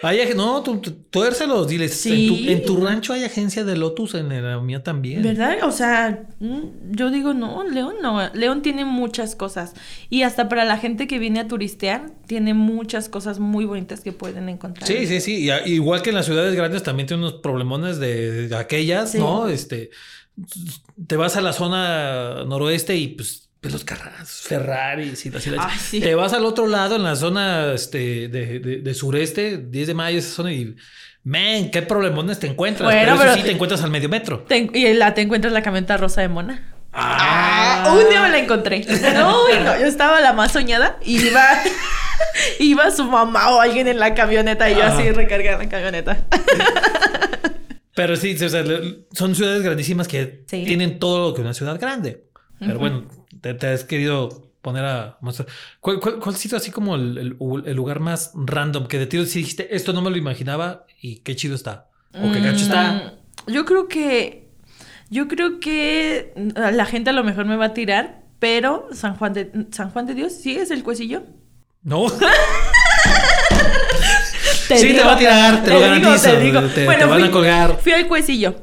Hay no, tú, tuércelos, diles. Sí. En, tu, en tu rancho hay agencia de Lotus, en la mía también. ¿Verdad? O sea, mm, yo digo, no, León no. León tiene muchas cosas. Y hasta para la gente que viene a turistear, tiene muchas cosas muy bonitas que pueden encontrar. Sí, sí, sí. Y igual que en las ciudades grandes también tiene unos problemones de, de aquellas, Sí. ¿no? Este, te vas a la zona noroeste y pues los carros, Ferraris y así. Ay, sí. Te vas al otro lado, en la zona este, de, de- de sureste, 10 de mayo, esa zona y... Man, qué problemones te encuentras. Bueno, pero pero sí te- encuentras al medio metro. Te- y la te encuentras la camioneta rosa de Mona. Ah. un día me la encontré. No, yo estaba la más soñada y iba, [LAUGHS] iba su mamá o alguien en la camioneta y yo así Ajá. recargada la camioneta. Pero sí, o sea, son ciudades grandísimas que Sí. tienen todo lo que una ciudad grande. Pero bueno, te, te has querido poner a mostrar. ¿Cuál, cuál, cuál ha sido así como el, el- el lugar más random que de ti sí dijiste, esto no me lo imaginaba y qué chido está? O qué gacho está. Mm, Yo creo que. Yo creo que la gente a lo mejor me va a tirar, pero San Juan de San Juan de Dios sí es el cuecillo. No. [LAUGHS] Sí, te va a tirar, te lo garantizo, te- te van a colgar. Fui al cuecillo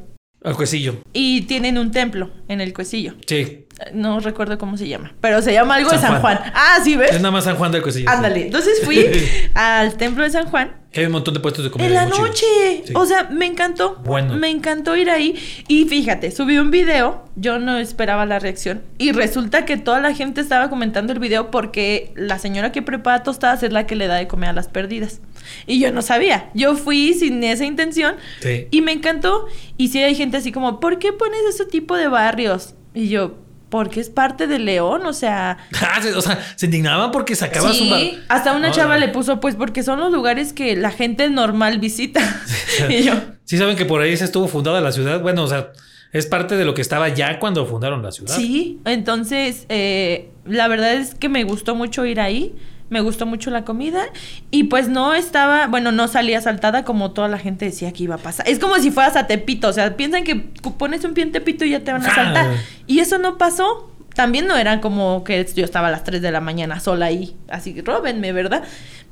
Al juecillo. y tienen un templo en el cuecillo. Sí. No recuerdo cómo se llama, pero se llama algo San de San Juan. Juan. Ah, sí, Es ¿ves? nada más San Juan del Cuecillo. sí. Ándale. Entonces fui [LAUGHS] al templo de San Juan hay un montón de puestos de comida. en la noche. Sí. O sea, me encantó. Bueno. Me encantó ir ahí. Y fíjate, subí un video. Yo no esperaba la reacción. Y resulta que toda la gente estaba comentando el video porque la señora que prepara tostadas es la que le da de comer a las perdidas. Y yo no sabía. Yo fui sin esa intención. Sí. Y me encantó. Y sí hay gente así como, ¿por qué pones ese tipo de barrios? Y yo, porque es parte de León, o sea... [LAUGHS] Ah, sí, o sea, se indignaban porque sacabas un bar. Sí, hasta una No, chava no. le puso, pues, porque son los lugares que la gente normal visita. [LAUGHS] y yo, Sí saben que por ahí se estuvo fundada la ciudad. Bueno, o sea, es parte de lo que estaba ya cuando fundaron la ciudad. sí, entonces, eh, la verdad es que me gustó mucho ir ahí. Me gustó mucho la comida y pues no estaba, bueno, no salía saltada como toda la gente decía que iba a pasar. Es como si fueras a Tepito, o sea, piensan que pones un pie en Tepito y ya te van a Ah. saltar. Y eso no pasó. También no era como que yo estaba a las 3 de la mañana sola ahí, así, róbenme, ¿verdad?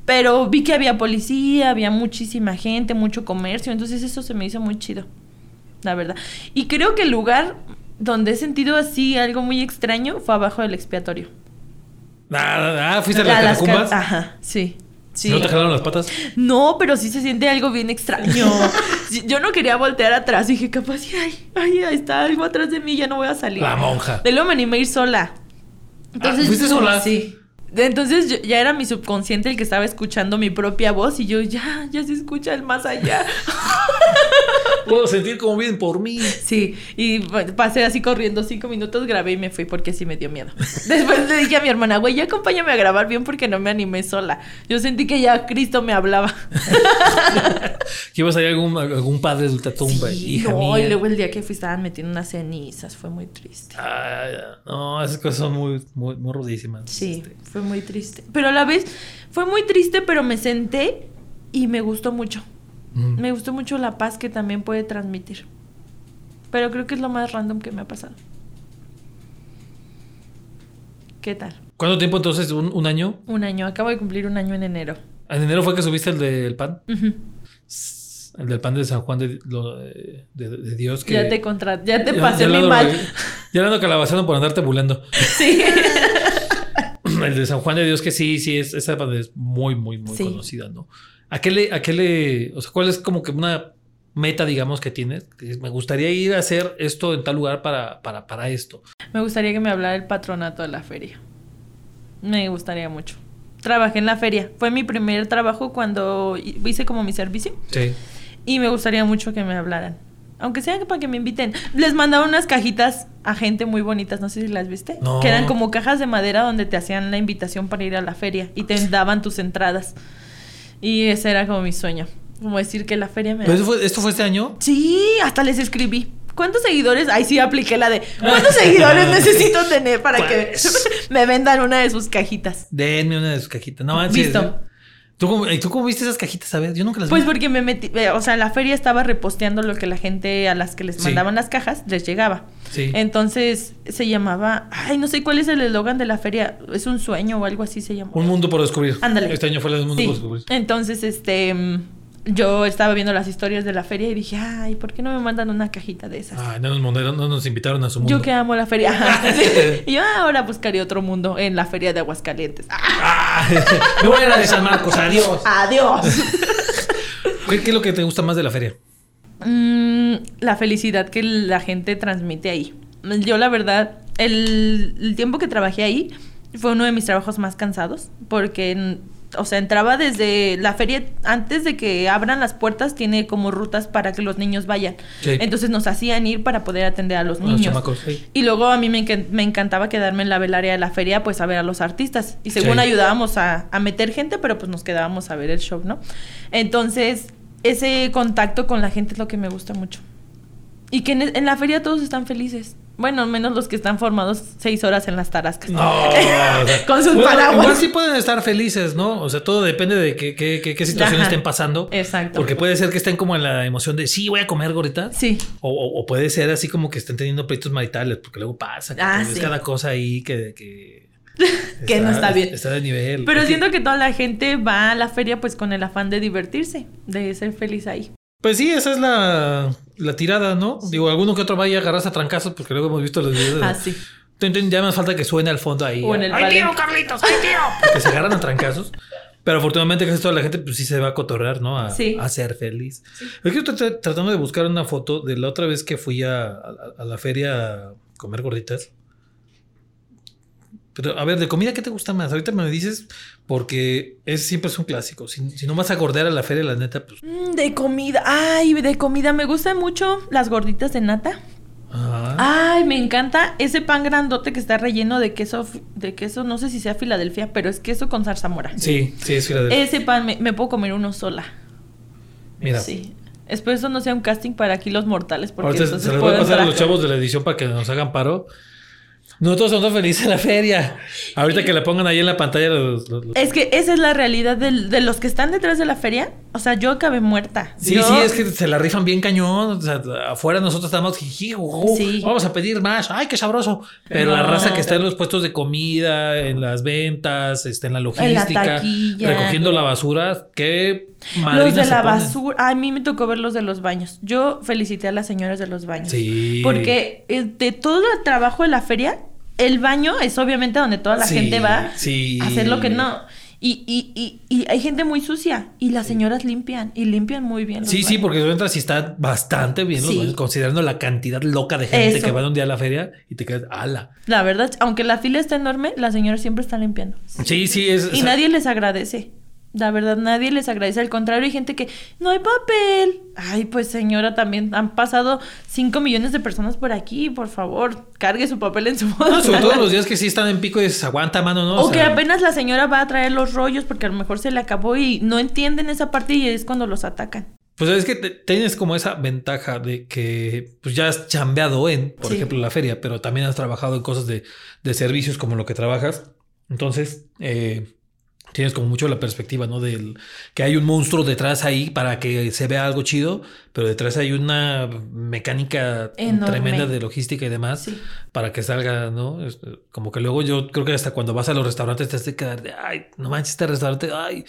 Pero vi que había policía, había muchísima gente, mucho comercio, entonces eso se me hizo muy chido, la verdad. Y creo que el lugar donde he sentido así algo muy extraño fue abajo del expiatorio. Ah, ah, fuiste a La- las catacumbas. ca- Ajá, sí. Sí. ¿No te jalaron las patas? No, pero sí se siente algo bien extraño. [LAUGHS] Yo no quería voltear atrás. Dije, capaz, ay, ay, ahí está algo atrás de mí, ya no voy a salir. La monja. De luego me animé a ir sola. ¿fuiste sola? Sí. Entonces yo- ya era mi subconsciente el que estaba escuchando mi propia voz y yo ya, ya se escucha el más allá. [LAUGHS] Puedo sentir como vienen por mí. Sí, y pasé así corriendo cinco minutos, grabé y me fui porque sí me dio miedo. Después le dije a mi hermana, güey, ya acompáñame a grabar bien porque no me animé sola. Yo sentí que ya Cristo me hablaba. [LAUGHS] Que ibas a ir algún, algún padre de ultratumba. Sí, hija no, mía. y luego el día que fui estaban metiendo unas cenizas, fue muy triste. Ah, no, esas cosas son muy, muy, muy rudísimas. Sí, Este, fue muy triste. Pero a la vez fue muy triste, pero me senté y me gustó mucho. mm. Me gustó mucho la paz que también puede transmitir. Pero creo que es lo más random que me ha pasado. ¿Qué tal? ¿Cuánto tiempo entonces? ¿Un, un año? Un año, acabo de cumplir un año en enero. ¿En enero fue que subiste el del pan? El del pan de San Juan de, lo- de- Dios. Que Ya te contra... ya te Ya- pasé ya mi mal. Ya ando calabazando por andarte bulando. [LAUGHS] Sí. El de San Juan de Dios, que sí, sí, es, esa banda es muy, muy, muy Sí. conocida, ¿no? ¿A qué le, a qué le, o sea, cuál es como que una meta, digamos, que tienes? Me gustaría ir a hacer esto en tal lugar para, para, para esto. Me gustaría que me hablara el patronato de la feria. Me gustaría mucho. Trabajé en la feria. Fue mi primer trabajo cuando hice como mi servicio. Sí. Y me gustaría mucho que me hablaran. Aunque sea para que me inviten. Les mandaba unas cajitas a gente muy bonitas, no sé si las viste. No. Que eran como cajas de madera donde te hacían la invitación para ir a la feria y te daban tus entradas. Y ese era como mi sueño. Como decir que la feria me... ¿Pero eso fue- ¿Esto fue este año? Sí, hasta les escribí. ¿Cuántos seguidores? Ahí sí apliqué la de [LAUGHS] ¿cuántos seguidores [LAUGHS] necesito tener para que Pues. [LAUGHS] me vendan una de sus cajitas? Denme una de sus cajitas. No manches. Listo. ¿Tú cómo, ¿y ¿Tú cómo viste esas cajitas? A ver, yo nunca las Pues vi. porque me metí, eh, o sea, la feria estaba reposteando lo que la gente a las que les Sí. mandaban las cajas les llegaba. Sí. Entonces se llamaba, ay, no sé cuál es el eslogan de la feria, es un sueño o algo así se llama. Un mundo por descubrir. Ándale. Este año fue el mundo Sí. por descubrir. Entonces, este, mm, yo estaba viendo las historias de la feria y dije, ay, ¿por qué no me mandan una cajita de esas? Ay, no nos, mandaron- no nos invitaron a su mundo. Yo que amo la feria. [LAUGHS] [LAUGHS] Y yo "Ah, ahora buscaría otro mundo en la feria de Aguascalientes. [LAUGHS] Me voy a ir a de San Marcos, adiós. Adiós. [LAUGHS] ¿Qué, qué es lo que te gusta más de la feria? Mm, la felicidad que la gente transmite ahí. Yo la verdad, el, el tiempo que trabajé ahí fue uno de mis trabajos más cansados porque, o sea, entraba desde la feria, antes de que abran las puertas, tiene como rutas para que los niños vayan. Sí. Entonces nos hacían ir para poder atender a los niños. chamacos, sí. Y luego a mí me, me encantaba quedarme en la velaria de la feria, pues a ver a los artistas. Y según Sí. ayudábamos a, a meter gente, pero pues nos quedábamos a ver el show, ¿no? Entonces, ese contacto con la gente es lo que me gusta mucho. Y que en, en la feria todos están felices. Bueno, menos los que están formados seis horas en las tarascas. No, [LAUGHS] Con sus bueno, paraguas. Igual sí pueden estar felices, ¿no? O sea, todo depende de qué, qué, qué, qué situaciones Ajá. estén pasando. Exacto. Porque puede ser que estén como en la emoción de sí, voy a comer gorditas. Sí. O, o- o puede ser así como que estén teniendo pleitos maritales, porque luego pasa. Que Ah, es sí. cada cosa ahí que. que [LAUGHS] Que no está bien. Está de nivel. Pero siento que toda la gente va a la feria pues con el afán de divertirse, de ser feliz ahí. Pues sí, esa es la, la tirada, ¿no? Digo, alguno que otro vaya a agarrarse a trancazos, porque luego hemos visto los videos. de- Ah, sí. Ya más falta que suene al fondo ahí. O en el ¡Ay, palenque. tío, Carlitos! ¡Ay, tío! Que se agarran a trancazos. Pero afortunadamente casi toda la gente pues sí se va a cotorrear, ¿no? A, Sí. a ser feliz. Es que estoy tra- tratando de buscar una foto de la otra vez que fui a, a- a la feria a comer gorditas. Pero, a ver, de comida, ¿qué te gusta más? Ahorita me dices, porque es, siempre es un clásico. Si, si no vas a gordear a la feria, la neta, pues... Mm, De comida, ay, de comida, me gustan mucho las gorditas de nata. ajá. Ay, me encanta ese pan grandote que está relleno de queso, de queso, no sé si sea Filadelfia, pero es queso con zarzamora. Sí, sí, es Filadelfia. Ese pan me, me puedo comer uno sola. Mira, Sí. Espero eso no sea un casting para aquí los mortales, porque ahorita entonces se les voy a pasar a los chavos de la edición para que nos hagan paro. Nosotros somos felices en la feria. Ahorita que le pongan ahí en la pantalla los... los- los- Es que esa es la realidad de los que están detrás de la feria. O sea, yo acabé muerta. Sí, Yo- sí, es que se la rifan bien cañón. O sea, afuera nosotros estamos, jiji, Sí. vamos a pedir más. Ay, qué sabroso. Pero la raza que está en los puestos de comida, en las ventas, este, en la logística, taquilla. recogiendo la basura, qué Los de la basura. A mí me tocó ver los de los baños. Yo felicité a las señoras de los baños. Sí. Porque eh, de todo el trabajo de la feria, el baño es obviamente donde toda la Sí, gente va sí. a hacer lo que no. Y, y, y, y hay gente muy sucia. Y las señoras limpian. Y limpian muy bien. los Sí, sí, porque tú entras y está bastante bien los baños, considerando la cantidad loca de gente Eso. que va un día a la feria y te quedas, ala. La verdad, aunque la fila está enorme, las señoras siempre están limpiando. Sí, sí, es. o Y sea, nadie les agradece. La verdad, nadie les agradece. Al contrario, hay gente que no hay papel. Ay, pues señora, también han pasado 5 millones de personas por aquí. Por favor, cargue su papel en su bolsa. No, sobre todo los días que [LAUGHS] sí están en pico y se aguanta mano, ¿no? O, O que apenas la señora va a traer los rollos porque a lo mejor se le acabó y no entienden esa parte y es cuando los atacan. Pues es que te- tienes como esa ventaja de que pues ya has chambeado en, por Sí. ejemplo, la feria, pero también has trabajado en cosas de, de servicios como lo que trabajas. Entonces, eh, tienes como mucho la perspectiva, ¿no? Del que hay un monstruo detrás ahí para que se vea algo chido, pero detrás hay una mecánica Enorme. tremenda de logística y demás Sí. para que salga, ¿no? Es- Como que luego yo creo que hasta cuando vas a los restaurantes te has de quedar de, ay, no manches, este restaurante, ay,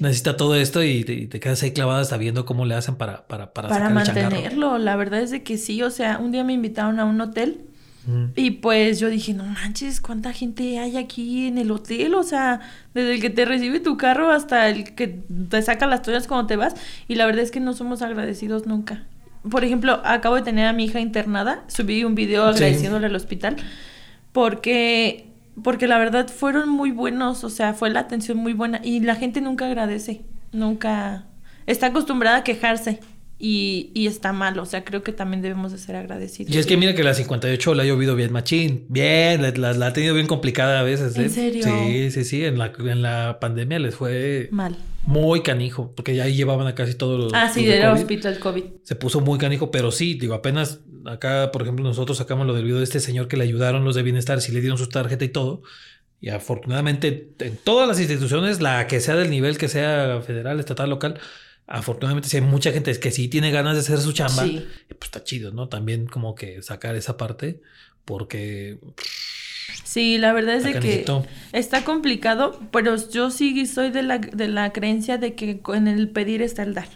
necesita todo esto y te, y te quedas ahí clavada hasta viendo cómo le hacen para, para, para, Para sacar el changarro. mantenerlo. La verdad es de que sí. O sea, un día me invitaron a un hotel Mm. Y pues yo dije, no manches, ¿cuánta gente hay aquí en el hotel? O sea, desde el que te recibe tu carro hasta el que te saca las toallas cuando te vas. Y la verdad es que no somos agradecidos nunca. Por ejemplo, acabo de tener a mi hija internada. Subí un video Sí. agradeciéndole al hospital. Porque, porque la verdad fueron muy buenos. O sea, fue la atención muy buena. Y la gente nunca agradece. Nunca. Está acostumbrada a quejarse. Y, y está mal. O sea, creo que también debemos de ser agradecidos. Y es que mira que la 58 la ha llovido bien machín. Bien, la, la- la ha tenido bien complicada a veces. ¿eh? ¿En serio? Sí, sí, sí. En la, en la pandemia les fue Mal. muy canijo, porque ya ahí llevaban a casi todos los. Ah, sí, los de era COVID. hospital COVID. Se puso muy canijo, pero sí, digo, apenas acá, por ejemplo, nosotros sacamos lo del video de este señor que le ayudaron los de bienestar, sí le dieron su tarjeta y todo. Y afortunadamente, en todas las instituciones, la que sea del nivel que sea federal, estatal, local, afortunadamente, si hay mucha gente que sí tiene ganas de hacer su chamba, Sí. pues está chido, ¿no? También como que sacar esa parte, porque Sí, la verdad es de que está complicado, pero yo sí soy de la, de la creencia de que en el pedir está el dar.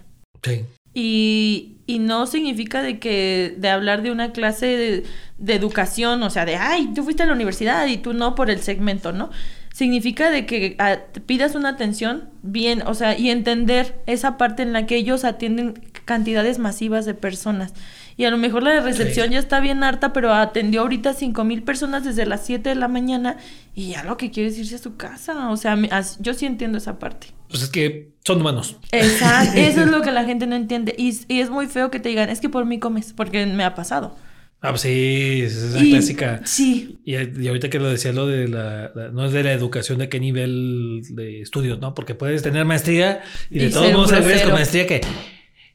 Sí. Y, y no significa de que de hablar de una clase de, de educación, o sea, de, ay, tú fuiste a la universidad y tú no por el segmento, ¿no? Significa de que ah, pidas una atención bien, o sea, y entender esa parte en la que ellos atienden cantidades masivas de personas. Y a lo mejor la de recepción Sí. ya está bien harta, pero atendió ahorita cinco mil personas desde las 7 de la mañana y ya lo que quiere es irse a su casa. O sea, me- as- yo sí entiendo esa parte. Pues es que son humanos. Exacto, eso es lo [LAUGHS] que la gente no entiende. Y, y es muy feo que te digan, es que por mí comes, porque me ha pasado. Ah, pues sí, esa es la Y- clásica. Sí, Y, y ahorita que lo decía lo de la, la- no es de la educación de qué nivel de estudios, ¿no? Porque puedes tener maestría y de todos modos grosero. con maestría que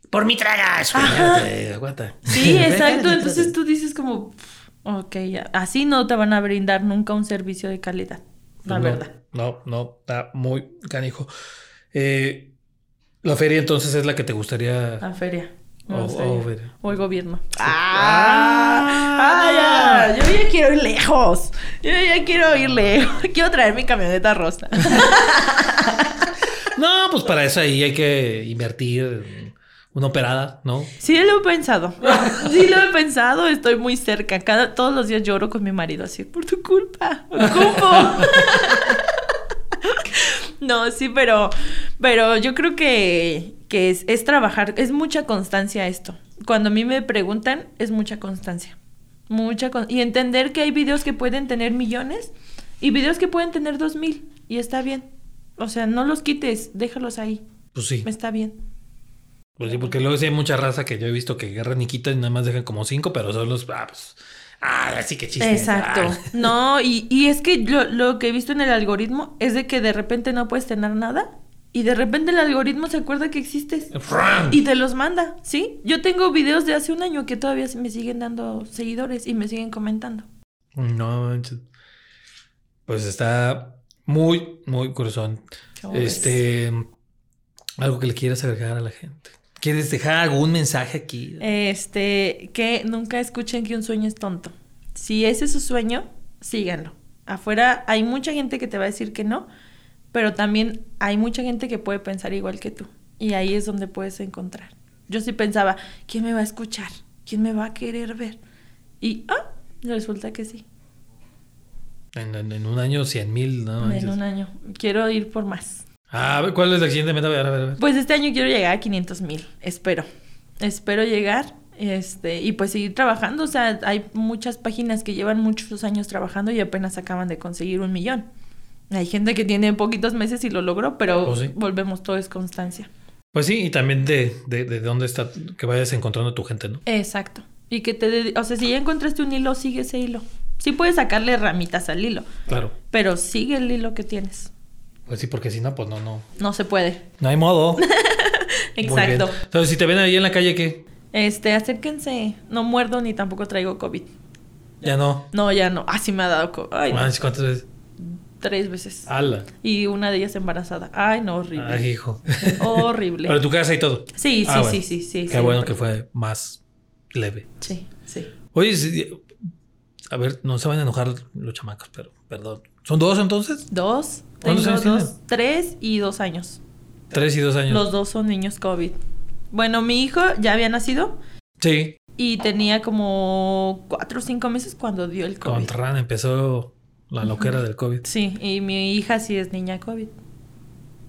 por mi tragas, aguanta. sí, [LAUGHS] exacto. Entonces tú dices como, ok, así no te van a brindar nunca un servicio de calidad, la no, verdad. No, no, está muy canijo. Eh, la feria entonces es la que te gustaría. La feria. Me O- el gobierno. Ah, ¡Ah! ya, Yo ya quiero ir lejos. Yo ya quiero ir lejos. [LAUGHS] Quiero traer mi camioneta rosa. [LAUGHS] No, pues para eso ahí hay que invertir una operada, ¿no? Sí, lo he pensado. [LAUGHS] Sí, lo he pensado. Estoy muy cerca. Cada, todos los días lloro con mi marido así, por tu culpa. Ocupo. No, sí, pero, pero yo creo que, que es, es trabajar, es mucha constancia esto. Cuando a mí me preguntan, es mucha constancia. Mucha con- y entender que hay videos que pueden tener millones y videos que pueden tener dos mil. Y está bien. O sea, no los quites, déjalos ahí. Pues sí. Está bien. Pues sí, porque luego sí hay mucha raza que yo he visto que agarran y quitan y nada más dejan como cinco, pero son los. Ah, pues. Ah, así que chiste. Exacto. Ah. No, y, y es que lo, lo que he visto en el algoritmo es de que de repente no puedes tener nada y de repente el algoritmo se acuerda que existes y te los manda, ¿sí? Yo tengo videos de hace un año que todavía me siguen dando seguidores y me siguen comentando. No, manches. pues está muy, muy corazón. ¿Cómo ves? Este. Algo que le quieras agregar a la gente. ¿Quieres dejar algún mensaje aquí? Este, que nunca escuchen que un sueño es tonto. Si ese es su sueño, síganlo. Afuera hay mucha gente que te va a decir que no, pero también hay mucha gente que puede pensar igual que tú. Y ahí es donde puedes encontrar. Yo sí pensaba, ¿quién me va a escuchar? ¿Quién me va a querer ver? Y, ah, resulta que sí. En, en- en un año, cien mil, ¿no? en un año. Quiero ir por más. Ah, ¿cuál es la siguiente meta? A ver, a ver, a ver. Pues este año quiero llegar a 500 mil, espero. Espero llegar este, y pues seguir trabajando. O sea, hay muchas páginas que llevan muchos años trabajando y apenas acaban de conseguir un millón. Hay gente que tiene poquitos meses y lo logró, pero Oh, sí. volvemos, todo es constancia. Pues sí, y también de, de, de dónde está, que vayas encontrando tu gente, ¿no? Exacto. Y que te... O sea, si ya encontraste un hilo, sigue ese hilo. Sí puedes sacarle ramitas al hilo, Claro. pero sigue el hilo que tienes. Pues sí, porque si no, pues no, no. No se puede. No hay modo. [LAUGHS] Exacto. Entonces, si te ven ahí en la calle, ¿qué? Este, acérquense. No muerdo ni tampoco traigo COVID. Ya no. No, ya no. Ah, sí me ha dado COVID. Ay, no. Manches, ¿cuántas veces? Tres veces. Ala. Y una de ellas embarazada. Ay, no, horrible. Ay, hijo. [LAUGHS] Horrible. Pero tu casa y todo. Sí, sí, Ah, bueno. sí, sí, sí. Qué bueno que fue más leve. Sí, sí. Oye, a ver, no se van a enojar los chamacos, pero perdón. ¿Son dos entonces? Dos. ¿Cuántos años dos. tienen? Tres y dos años. Tres y dos años. Los dos son niños COVID. Bueno, mi hijo ya había nacido Sí. y tenía como cuatro o cinco meses cuando dio el COVID. Con Ran empezó la loquera del COVID. Sí, y mi hija sí es niña COVID.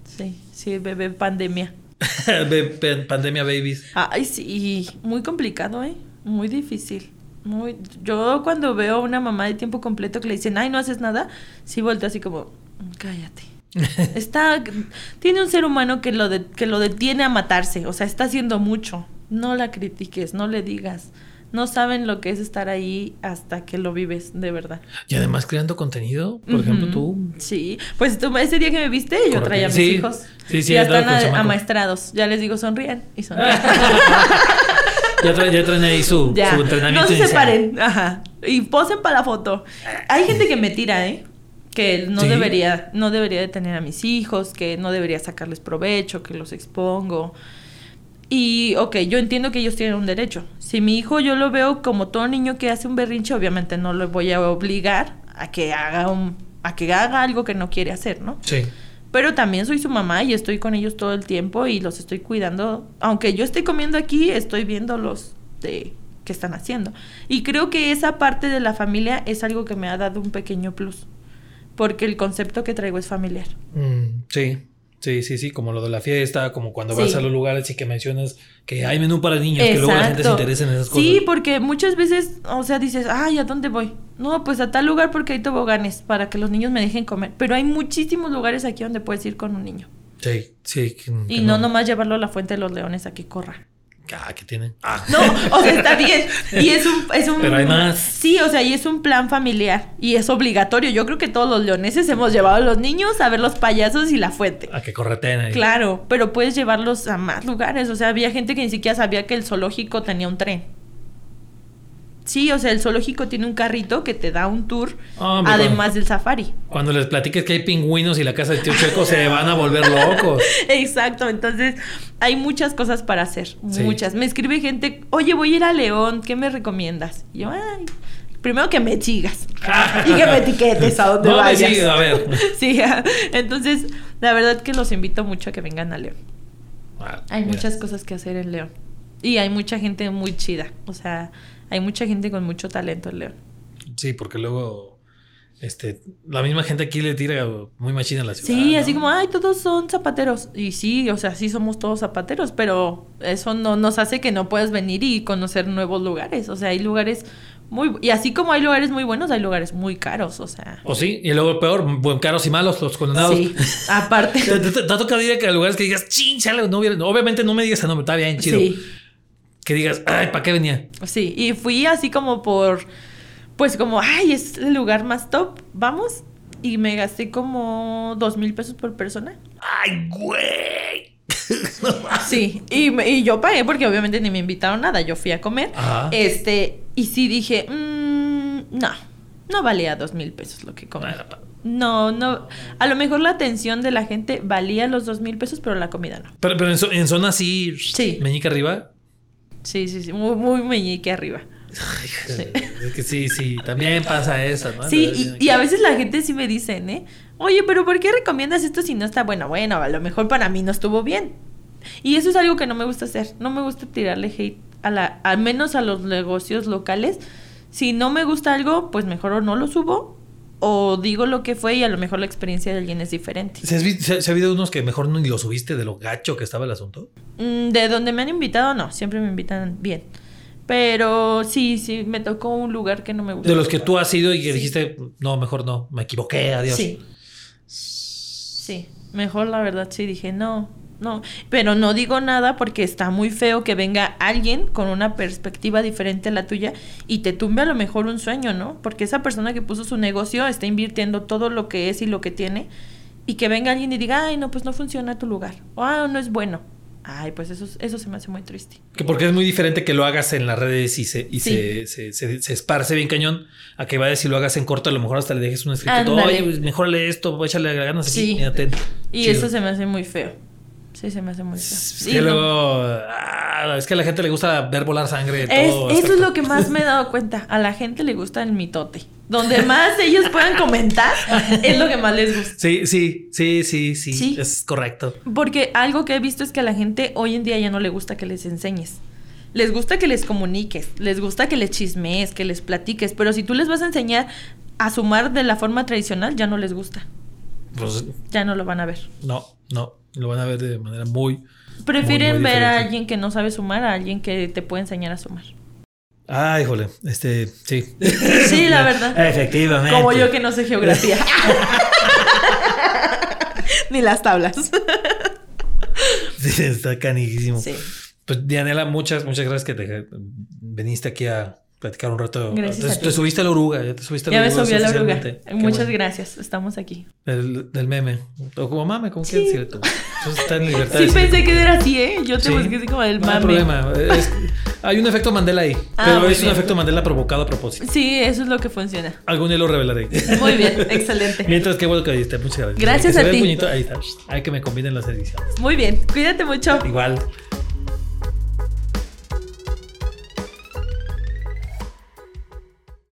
Sí, sí, bebé pandemia. [LAUGHS] Pandemia babies. Ay, sí, muy complicado, ¿eh? Muy difícil. Muy... Yo cuando veo a una mamá de tiempo completo que le dicen, ay, no haces nada, sí vuelto así como, "Mm, cállate. [LAUGHS] Está, tiene un ser humano que lo, de- que lo detiene a matarse, o sea, está haciendo mucho. No la critiques, no le digas. No saben lo que es estar ahí hasta que lo vives, de verdad. Y además creando contenido. Por ejemplo, tú. Sí, pues tú, ese día que me viste, yo Correcto. traía a mis Sí, hijos. sí, sí, ya están a- amaestrados. Ya les digo, sonríen y sonríen. [LAUGHS] Ya, tra- ya traen ahí su, Ya, su entrenamiento. no se inicial. separen, ajá. Y posen para la foto. Hay gente que me tira, ¿eh? Que no Sí. debería, no debería de tener a mis hijos, que no debería sacarles provecho, que los expongo. Y, ok, yo entiendo que ellos tienen un derecho. Si mi hijo yo lo veo como todo niño que hace un berrinche, obviamente no lo voy a obligar a que haga un, a que haga algo que no quiere hacer, ¿no? Sí. pero también soy su mamá y estoy con ellos todo el tiempo y los estoy cuidando. Aunque yo esté comiendo aquí, estoy viendo los de qué están haciendo. Y creo que esa parte de la familia es algo que me ha dado un pequeño plus, porque el concepto que traigo es familiar. Mm, sí, Sí, sí, sí, como lo de la fiesta, como cuando vas a los lugares y que mencionas que hay menú para niños, que luego la gente se interesa en esas cosas. Sí, porque muchas veces, o sea, dices, ay, ¿a dónde voy? No, pues a tal lugar porque hay toboganes para que los niños me dejen comer. Pero hay muchísimos lugares aquí donde puedes ir con un niño. Sí, sí. y no nomás llevarlo a la Fuente de los Leones a que corra. Ah, ¿qué tienen? Ah. No, o sea, está bien. Y es un, es un. Pero hay más. Sí, o sea, y es un plan familiar. Y es obligatorio. Yo creo que todos los leoneses hemos llevado a los niños a ver los payasos y la fuente. A que correten ahí. Claro, pero puedes llevarlos a más lugares. O sea, había gente que ni siquiera sabía que el zoológico tenía un tren. Sí, o sea, el zoológico tiene un carrito que te da un tour, además del safari. Cuando les platiques que hay pingüinos y la casa de tío Checo, se van a volver locos. [LAUGHS] Exacto, entonces hay muchas cosas para hacer, muchas. Me escribe gente, oye, voy a ir a León, ¿qué me recomiendas? Y yo, ay, primero que me sigas y que me etiquetes a donde [LAUGHS] no, vayas. Sí, a ver. [LAUGHS] sí, entonces, la verdad que los invito mucho a que vengan a León. Ah, hay muchas cosas que hacer en León. Y hay mucha gente muy chida, o sea hay mucha gente con mucho talento en León. Sí, porque luego este, la misma gente aquí le tira muy machina a la ciudad. Sí, así como, ay, todos son zapateros. Y sí, o sea, sí somos todos zapateros, pero eso no nos hace que no puedas venir y conocer nuevos lugares. O sea, hay lugares muy... Y así como hay lugares muy buenos, hay lugares muy caros, o sea... O sí, y luego peor, buen caros y malos los condenados. Sí, aparte. [LAUGHS] ¿Te, ha tocado ir a lugares que digas, ching, no Obviamente no me digas nombre, está bien chido. Sí que digas, ay, ¿para qué venía? Sí, y fui así como por, pues como, ay, es el lugar más top, vamos. Y me gasté como dos mil pesos por persona. ¡Ay, güey! [LAUGHS] sí, y, yo pagué porque obviamente ni me invitaron nada, yo fui a comer. Este, y sí dije, mmm, no, no valía dos mil pesos lo que comí. No, no. A lo mejor la atención de la gente valía los dos mil pesos, pero la comida no. Pero, pero en, zona así, sí. meñica arriba, Sí, sí, sí, muy, muy meñique arriba. sí. Es que sí, sí, también pasa eso, ¿no? Sí, y, a veces la gente sí me dicen, ¿eh? Oye, pero ¿por qué recomiendas esto si no está bueno? Bueno, a lo mejor para mí no estuvo bien. Y eso es algo que no me gusta hacer. No me gusta tirarle hate a la, al menos a los negocios locales. Si no me gusta algo, pues mejor o no lo subo o digo lo que fue y a lo mejor la experiencia de alguien es diferente. ¿Se, ha habido unos que mejor ni lo subiste de lo gacho que estaba el asunto? Mm, de donde me han invitado, no, siempre me invitan bien. Pero sí, sí, me tocó un lugar que no me gustó. De los que tú has ido y que dijiste, no, mejor no, me equivoqué, adiós. Sí. Sí, mejor la verdad sí dije, no, no, pero no digo nada porque está muy feo que venga alguien con una perspectiva diferente a la tuya y te tumbe a lo mejor un sueño, ¿no? Porque esa persona que puso su negocio está invirtiendo todo lo que es y lo que tiene y que venga alguien y diga, ay, no, pues no funciona tu lugar, o ah, no es bueno. Ay, pues eso, eso se me hace muy triste. Que porque es muy diferente que lo hagas en las redes y se, y se, se, se, esparce bien cañón a que vayas y lo hagas en corto, a lo mejor hasta le dejes un escrito, oye, pues mejorale esto, échale ganas aquí, sí. Y eso se me hace muy feo. Sí, se me hace muy feo. luego, ah, es que a la gente le gusta ver volar sangre. eso es lo que más me he dado cuenta. A la gente le gusta el mitote. Donde más ellos puedan comentar, es lo que más les gusta. Sí, sí, sí, sí, sí, Es correcto. Porque algo que he visto es que a la gente hoy en día ya no le gusta que les enseñes. Les gusta que les comuniques, les gusta que les chismees, que les platiques, pero si tú les vas a enseñar a sumar de la forma tradicional, ya no les gusta. Pues, ya no lo van a ver. No, no. Lo van a ver de manera muy. Prefieren ver a alguien que no sabe sumar a alguien que te puede enseñar a sumar. Ah, híjole, este, sí. [LAUGHS] Sí, la verdad. Efectivamente. Como yo que no sé geografía. [LAUGHS] Ni las tablas. sí, está canijísimo. Sí. Pues Dianela, muchas, muchas gracias que te viniste aquí a platicar un rato. Gracias te, subiste a la oruga, ya te subiste a la oruga. Ya me subí a la oruga. Muchas gracias, estamos aquí. Del, del meme. O como mame, ¿cómo quieres decir tú? está en libertad. Sí, pensé que era así, ¿eh? Yo te busqué así como del mame. No hay problema. hay un efecto Mandela ahí. Ah, pero es un efecto Mandela provocado a propósito. Sí, eso es lo que funciona. Algún día lo revelaré. Muy bien, [LAUGHS] excelente. Mientras, qué bueno que diste. Muchas gracias. Gracias a ti. ahí está. Hay que me combinen las ediciones. Muy bien, cuídate mucho. Igual.